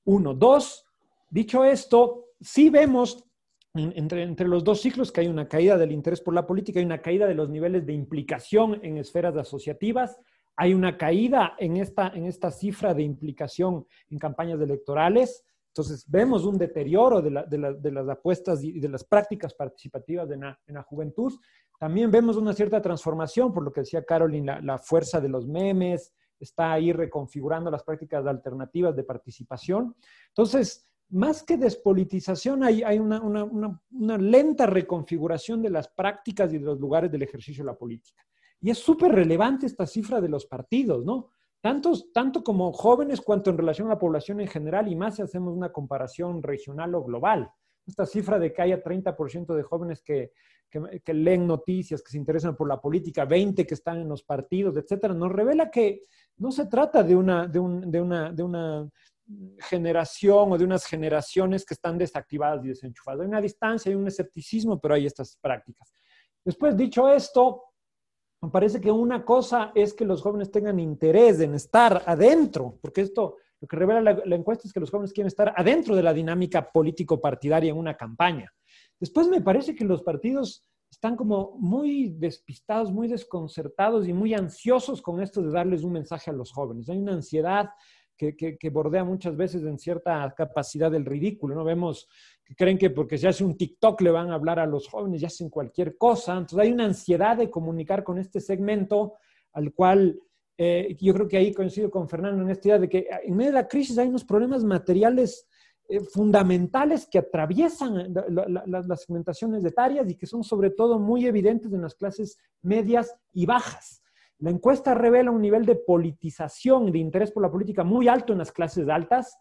Uno. Dos, dicho esto, sí vemos entre, entre, los dos ciclos que hay una caída del interés por la política y una caída de los niveles de implicación en esferas asociativas hay una caída en esta, en esta cifra de implicación en campañas electorales. Entonces, vemos un deterioro de, las apuestas y de las prácticas participativas en la, juventud. También vemos una cierta transformación, por lo que decía Caroline, la, fuerza de los memes, está ahí reconfigurando las prácticas alternativas de participación. Entonces, más que despolitización, hay, hay una, una, lenta reconfiguración de las prácticas y de los lugares del ejercicio de la política. Y es súper relevante esta cifra de los partidos, ¿no? Tantos, tanto como jóvenes cuanto en relación a la población en general y más si hacemos una comparación regional o global. Esta cifra de que haya 30% de jóvenes que, que, leen noticias, que se interesan por la política, 20 que están en los partidos, etcétera, nos revela que no se trata de una, de, un, de, una, de una generación o de unas generaciones que están desactivadas y desenchufadas. Hay una distancia, hay un escepticismo, pero hay estas prácticas. Después, dicho esto, me parece que una cosa es que los jóvenes tengan interés en estar adentro, porque esto lo que revela la, encuesta es que los jóvenes quieren estar adentro de la dinámica político-partidaria en una campaña. Después me parece que los partidos están como muy despistados, muy desconcertados y muy ansiosos con esto de darles un mensaje a los jóvenes. Hay una ansiedad que, bordea muchas veces en cierta capacidad del ridículo. ¿no? Vemos que creen que porque se hace un TikTok le van a hablar a los jóvenes y hacen cualquier cosa. Entonces hay una ansiedad de comunicar con este segmento al cual eh, yo creo que ahí coincido con Fernando en esta idea de que en medio de la crisis hay unos problemas materiales eh, fundamentales que atraviesan las segmentaciones etarias y que son sobre todo muy evidentes en las clases medias y bajas. La encuesta revela un nivel de politización, de interés por la política muy alto en las clases altas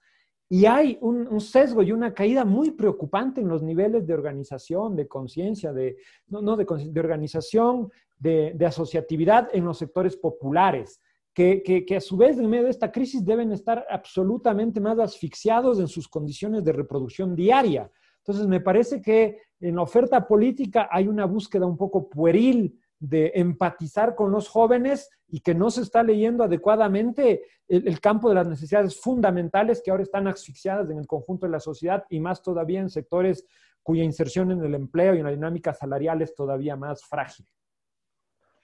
y hay un, sesgo y una caída muy preocupante en los niveles de organización, de conciencia, de, no, de, organización, de, asociatividad en los sectores populares. Que, que, a su vez, en medio de esta crisis, deben estar absolutamente más asfixiados en sus condiciones de reproducción diaria. Entonces, me parece que en la oferta política hay una búsqueda un poco pueril de empatizar con los jóvenes y que no se está leyendo adecuadamente el, campo de las necesidades fundamentales que ahora están asfixiadas en el conjunto de la sociedad y más todavía en sectores cuya inserción en el empleo y en la dinámica salarial es todavía más frágil.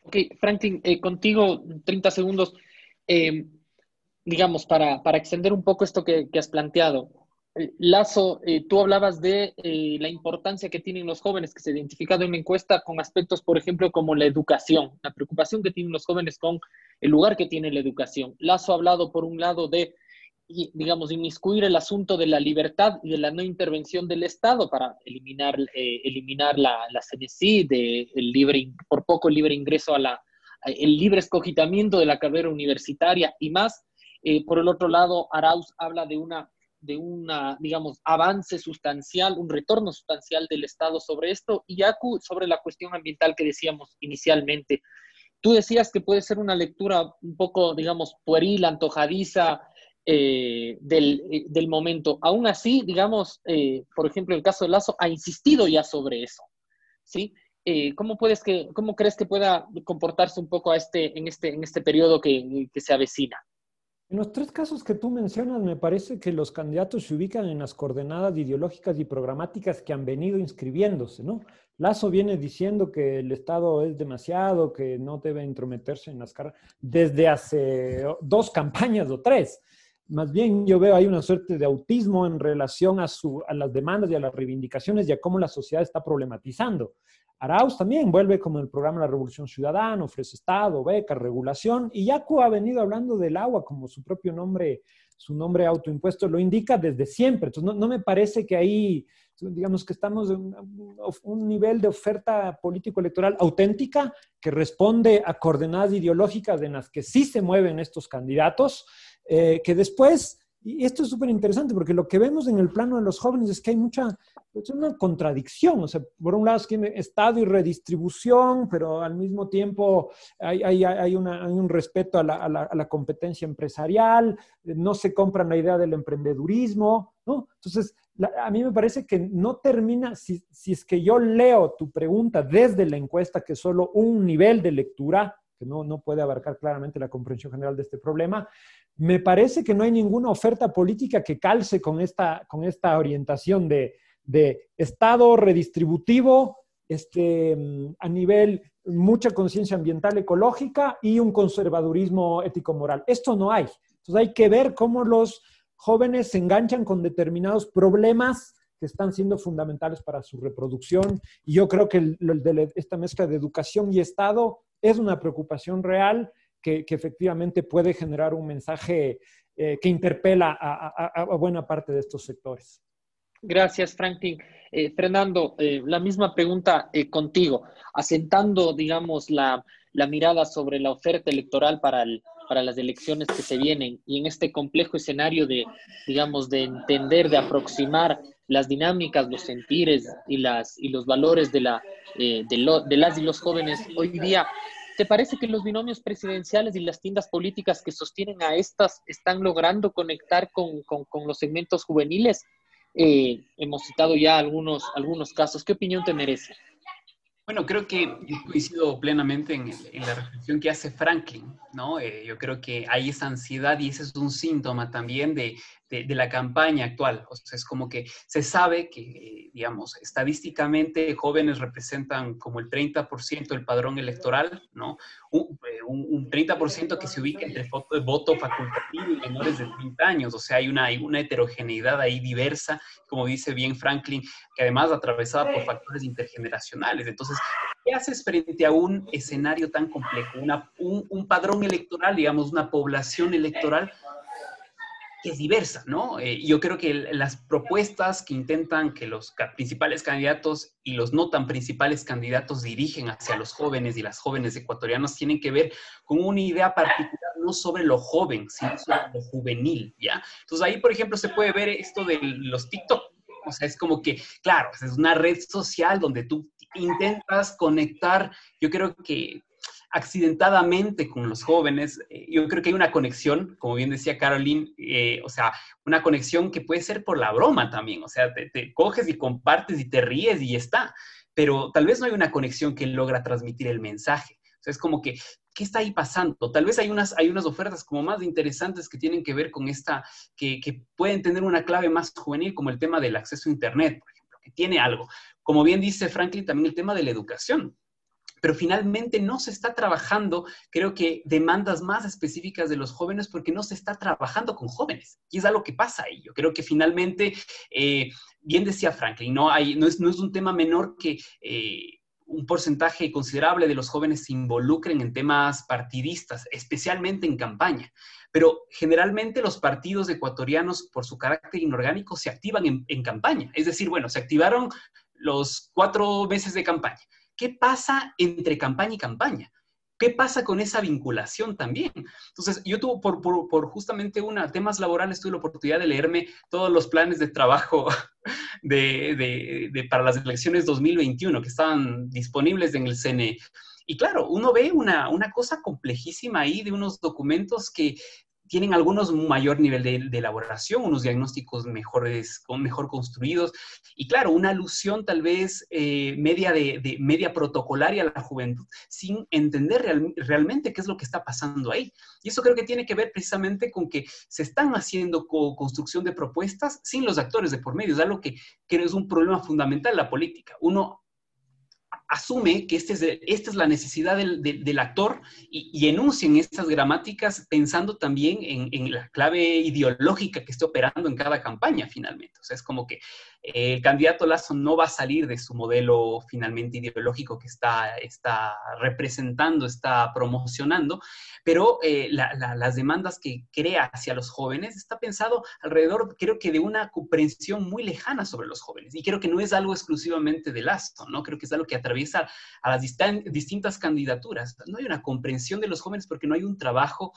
Ok, Franklin, eh, contigo 30 segundos. Eh, digamos, para, extender un poco esto que has planteado, Lazo, eh, tú hablabas de eh, la importancia que tienen los jóvenes, que se ha identificado en la encuesta con aspectos, por ejemplo, como la educación, la preocupación que tienen los jóvenes con el lugar que tiene la educación. Lazo ha hablado, por un lado, de, digamos, inmiscuir el asunto de la libertad y de la no intervención del Estado para eliminar, eliminar la, la CNC, de el libre, por poco el libre ingreso a la, el libre escogitamiento de la carrera universitaria y más. por el otro lado, Arauz habla de una de un, digamos, avance sustancial, un retorno sustancial del Estado sobre esto, y Yaku sobre la cuestión ambiental que decíamos inicialmente. Tú decías que puede ser una lectura un poco, digamos, pueril, antojadiza eh, eh, del, momento. Aún así, digamos, eh, por ejemplo, el caso de Lazo ha insistido ya sobre eso, ¿sí? ¿cómo, puedes que, ¿Cómo crees que pueda comportarse un poco a este, en, este, en este periodo que, que se avecina? En los tres casos que tú mencionas, me parece que los candidatos se ubican en las coordenadas ideológicas y programáticas que han venido inscribiéndose, ¿no? Lazo viene diciendo que el Estado es demasiado, que no debe intrometerse en las carreras, desde hace dos campañas o tres. Más bien yo veo ahí una suerte de autismo en relación a, su, a las demandas y a las reivindicaciones y a cómo la sociedad está problematizando. Arauz también vuelve como el programa La Revolución Ciudadana, ofrece Estado, becas, regulación, y Yacu ha venido hablando del agua como su propio nombre, su nombre autoimpuesto lo indica desde siempre. Entonces, no, me parece que ahí, digamos que estamos en un nivel de oferta político-electoral auténtica que responde a coordenadas ideológicas en las que sí se mueven estos candidatos, eh, que después Y esto es súper interesante porque lo que vemos en el plano de los jóvenes es que hay mucha, es una contradicción. O sea, por un lado es que Estado y redistribución, pero al mismo tiempo hay, hay, hay, una, hay un respeto a la, a, la, a la, competencia empresarial, no se compran la idea del emprendedurismo, ¿no? Entonces, la, a mí me parece que no termina, si, si es que yo leo tu pregunta desde la encuesta, que es solo un nivel de lectura, que no, no puede abarcar claramente la comprensión general de este problema, me parece que no hay ninguna oferta política que calce con esta, con esta orientación de, de Estado redistributivo este, a nivel mucha conciencia ambiental ecológica y un conservadurismo ético-moral. Esto no hay. Entonces hay que ver cómo los jóvenes se enganchan con determinados problemas que están siendo fundamentales para su reproducción. Y yo creo que esta mezcla de educación y Estado es una preocupación real que, efectivamente puede generar un mensaje eh, que interpela a, buena parte de estos sectores. Gracias, Franklin. Eh, Fernando, eh, la misma pregunta contigo, asentando, digamos, la, mirada sobre la oferta electoral para, para las elecciones que se vienen y en este complejo escenario de, digamos, de entender, de aproximar las dinámicas, los sentires y, las, y los valores de, la, de, lo, de las y los jóvenes hoy día, ¿Te parece que los binomios presidenciales y las tiendas políticas que sostienen a estas están logrando conectar con, con, con los segmentos juveniles? Eh, hemos citado ya algunos, algunos casos. ¿Qué opinión te merece? Bueno, creo que coincido plenamente en, en, la reflexión que hace Franklin, ¿no? Eh, yo creo que hay esa ansiedad y ese es un síntoma también de, de, de, la campaña actual. O sea, es como que se sabe que, digamos, estadísticamente jóvenes representan como el 30% del padrón electoral, ¿no? Un, eh, un, un 30% que se ubica entre voto, voto, facultativo y menores de 30 años. O sea, hay una, hay una heterogeneidad ahí diversa, como dice bien Franklin, que además atravesada por factores intergeneracionales. Entonces, ¿qué haces frente a un escenario tan complejo? Una, un, un padrón electoral, digamos, una población electoral que es diversa, ¿no? Eh, yo creo que las propuestas que intentan que los principales candidatos y los no tan principales candidatos dirigen hacia los jóvenes y las jóvenes ecuatorianos tienen que ver con una idea particular, no sobre lo joven, sino sobre lo juvenil, ¿ya? Entonces ahí, por ejemplo, se puede ver esto de los TikTok. O sea, es como que, claro, es una red social donde tú intentas conectar, yo creo que accidentadamente con los jóvenes. Eh, yo creo que hay una conexión, como bien decía Caroline, eh, o sea, una conexión que puede ser por la broma también, o sea, te, te, coges y compartes y te ríes y está, pero tal vez no hay una conexión que logra transmitir el mensaje. O sea, es como que, ¿qué está ahí pasando? Tal vez hay unas, hay unas ofertas como más interesantes que tienen que ver con esta, que, que pueden tener una clave más juvenil, como el tema del acceso a Internet, por ejemplo, que tiene algo. Como bien dice Franklin, también el tema de la educación pero finalmente no se está trabajando, creo que demandas más específicas de los jóvenes porque no se está trabajando con jóvenes. Y es algo que pasa ahí. Yo creo que finalmente, eh, bien decía Franklin, no, hay, no, es, no es un tema menor que... Eh, un porcentaje considerable de los jóvenes se involucren en temas partidistas, especialmente en campaña. Pero generalmente los partidos ecuatorianos, por su carácter inorgánico, se activan en, en campaña. Es decir, bueno, se activaron los cuatro meses de campaña ¿Qué pasa entre campaña y campaña? ¿Qué pasa con esa vinculación también? Entonces, yo tuve, por, justamente una, temas laborales, tuve la oportunidad de leerme todos los planes de trabajo de, para las elecciones 2021 que estaban disponibles en el CNE. Y claro, uno ve una, una cosa complejísima ahí de unos documentos que tienen algunos un mayor nivel de, de, elaboración, unos diagnósticos mejores, mejor construidos, y claro, una alusión tal vez eh, media, de, de, media protocolaria a la juventud, sin entender real, realmente qué es lo que está pasando ahí. Y eso creo que tiene que ver precisamente con que se están haciendo co construcción de propuestas sin los actores de por medio, es algo que, que es un problema fundamental en la política. Uno asume que este es, esta es la necesidad del, del, del actor y, y, enuncien estas gramáticas pensando también en, en, la clave ideológica que esté operando en cada campaña finalmente. O sea, es como que eh, el candidato Lazo no va a salir de su modelo finalmente ideológico que está, está representando, está promocionando, pero eh, la, la, las demandas que crea hacia los jóvenes está pensado alrededor, creo que de una comprensión muy lejana sobre los jóvenes. Y creo que no es algo exclusivamente de Lazo, ¿no? Creo que es algo que atraviesa a las distintas candidaturas. No hay una comprensión de los jóvenes porque no hay un trabajo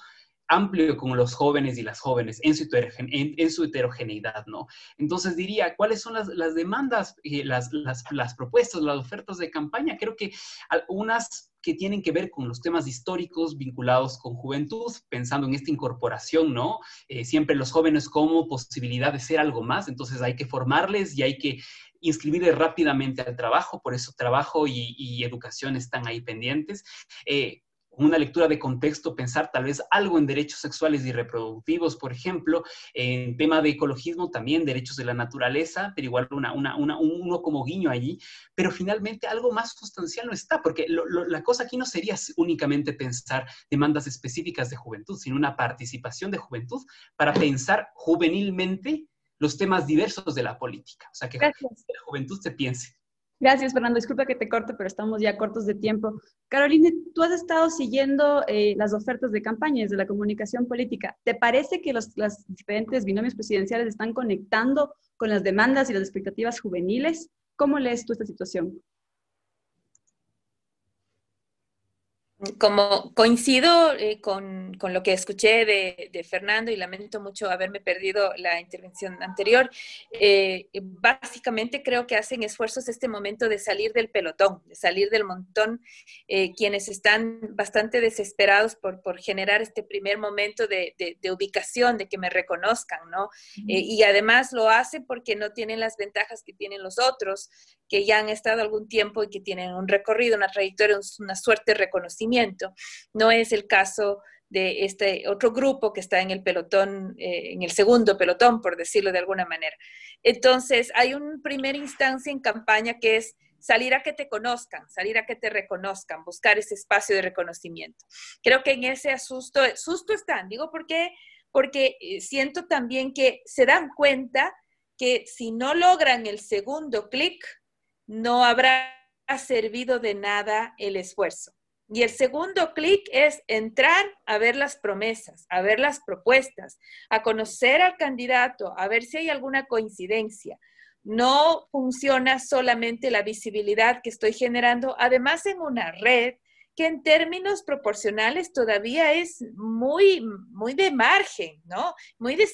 amplio con los jóvenes y las jóvenes en su, en, su heterogeneidad, ¿no? Entonces diría, ¿cuáles son las, demandas, las, las, las, propuestas, las ofertas de campaña? Creo que algunas que tienen que ver con los temas históricos vinculados con juventud, pensando en esta incorporación, ¿no? Eh, siempre los jóvenes como posibilidad de ser algo más, entonces hay que formarles y hay que inscribirles rápidamente al trabajo, por eso trabajo y, educación están ahí pendientes. Eh, una lectura de contexto, pensar tal vez algo en derechos sexuales y reproductivos, por ejemplo, en tema de ecologismo también, derechos de la naturaleza, pero igual una, una, uno como guiño allí, pero finalmente algo más sustancial no está, porque la cosa aquí no sería únicamente pensar demandas específicas de juventud, sino una participación de juventud para pensar juvenilmente los temas diversos de la política, o sea, que la juventud se piense. Gracias, Fernando. Disculpa que te corte, pero estamos ya cortos de tiempo. Carolina, tú has estado siguiendo eh, las ofertas de campaña desde la comunicación política. ¿Te parece que los las diferentes binomios presidenciales están conectando con las demandas y las expectativas juveniles? ¿Cómo lees tú esta situación? Como coincido eh, con, con, lo que escuché de, de, Fernando y lamento mucho haberme perdido la intervención anterior, eh, básicamente creo que hacen esfuerzos este momento de salir del pelotón, de salir del montón, eh, quienes están bastante desesperados por, por, generar este primer momento de, de, ubicación, de que me reconozcan, ¿no? y además lo hacen porque no tienen las ventajas que tienen los otros, que ya han estado algún tiempo y que tienen un recorrido, una trayectoria, una suerte de reconocimiento. No es el caso de este otro grupo que está en el pelotón, eh, en el segundo pelotón, por decirlo de alguna manera. Entonces, hay una primera instancia en campaña que es salir a que te conozcan, salir a que te reconozcan, buscar ese espacio de reconocimiento. Creo que en ese asusto, susto están, digo, ¿por qué? Porque eh, siento también que se dan cuenta que si no logran el segundo clic, no habrá servido de nada el esfuerzo. Y el segundo clic es entrar a ver las promesas, a ver las propuestas, a conocer al candidato, a ver si hay alguna coincidencia. No funciona solamente la visibilidad que estoy generando, además en una red que en términos proporcionales todavía es muy, muy de margen, ¿no? Muy de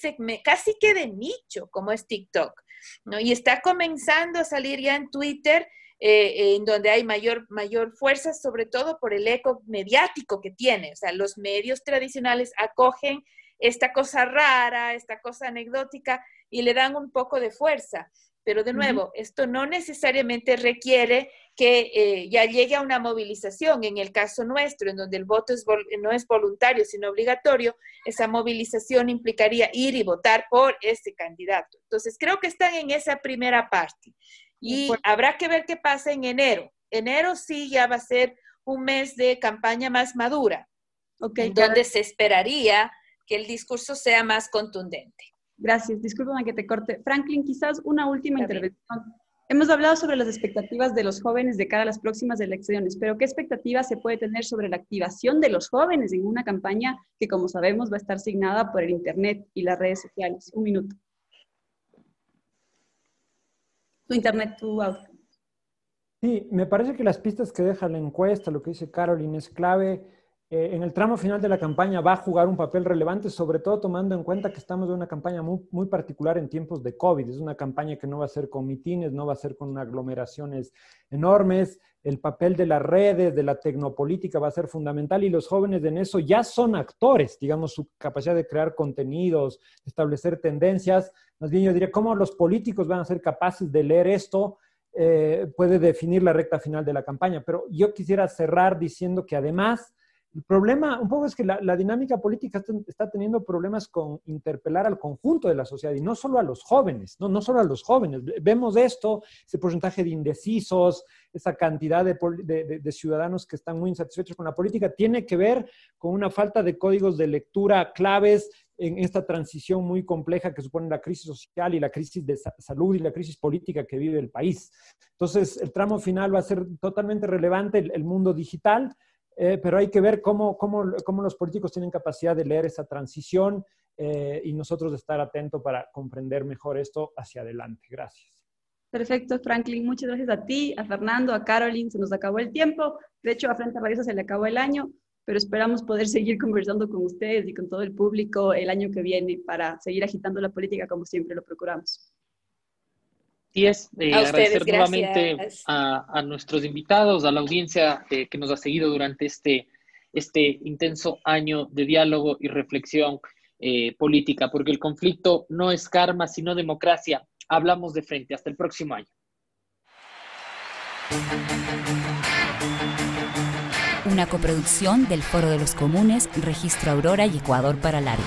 casi que de nicho, como es TikTok. ¿no? Y está comenzando a salir ya en Twitter, eh, en donde hay mayor, mayor fuerza, sobre todo por el eco mediático que tiene. O sea, los medios tradicionales acogen esta cosa rara, esta cosa anecdótica y le dan un poco de fuerza. Pero de nuevo, esto no necesariamente requiere que eh, ya llegue a una movilización. En el caso nuestro, en donde el voto no es voluntario, sino obligatorio, esa movilización implicaría ir y votar por ese candidato. Entonces, creo que están en esa primera parte. Y habrá que ver qué pasa en enero. Enero sí ya va a ser un mes de campaña más madura, donde se esperaría que el discurso sea más contundente. Gracias. Discúlpame que te corte. Franklin, quizás una última intervención. Hemos hablado sobre las expectativas de los jóvenes de cara a las próximas elecciones, pero ¿qué expectativas se puede tener sobre la activación de los jóvenes en una campaña que, como sabemos, va a estar signada por el Internet y las redes sociales? Un minuto. Tu Internet, tu audio. Sí, me parece que las pistas que deja la encuesta, lo que dice Caroline, es clave eh, en el tramo final de la campaña va a jugar un papel relevante, sobre todo tomando en cuenta que estamos en una campaña muy, muy, particular en tiempos de COVID. Es una campaña que no va a ser con mitines, no va a ser con aglomeraciones enormes. El papel de las redes, de la tecnopolítica va a ser fundamental y los jóvenes en eso ya son actores, digamos, su capacidad de crear contenidos, establecer tendencias. Más bien yo diría, ¿cómo los políticos van a ser capaces de leer esto? Eh, puede definir la recta final de la campaña. Pero yo quisiera cerrar diciendo que además el problema un poco es que la, dinámica política está, teniendo problemas con interpelar al conjunto de la sociedad y no solo a los jóvenes, no, no solo a los jóvenes. Vemos esto, ese porcentaje de indecisos, esa cantidad de, ciudadanos que están muy insatisfechos con la política, tiene que ver con una falta de códigos de lectura claves en esta transición muy compleja que supone la crisis social y la crisis de salud y la crisis política que vive el país. Entonces, el tramo final va a ser totalmente relevante, el mundo digital eh, pero hay que ver cómo, cómo, cómo, los políticos tienen capacidad de leer esa transición eh, y nosotros estar atentos para comprender mejor esto hacia adelante. Gracias. Perfecto, Franklin. Muchas gracias a ti, a Fernando, a Caroline. Se nos acabó el tiempo. De hecho, a Frente a se le acabó el año. pero esperamos poder seguir conversando con ustedes y con todo el público el año que viene para seguir agitando la política como siempre lo procuramos. Y es eh, agradecer nuevamente a, nuestros invitados, a la audiencia eh, que nos ha seguido durante este, este intenso año de diálogo y reflexión eh, política, porque el conflicto no es karma, sino democracia. Hablamos de frente. Hasta el próximo año. Una coproducción del Foro de los Comunes, Registro Aurora y Ecuador para Largo.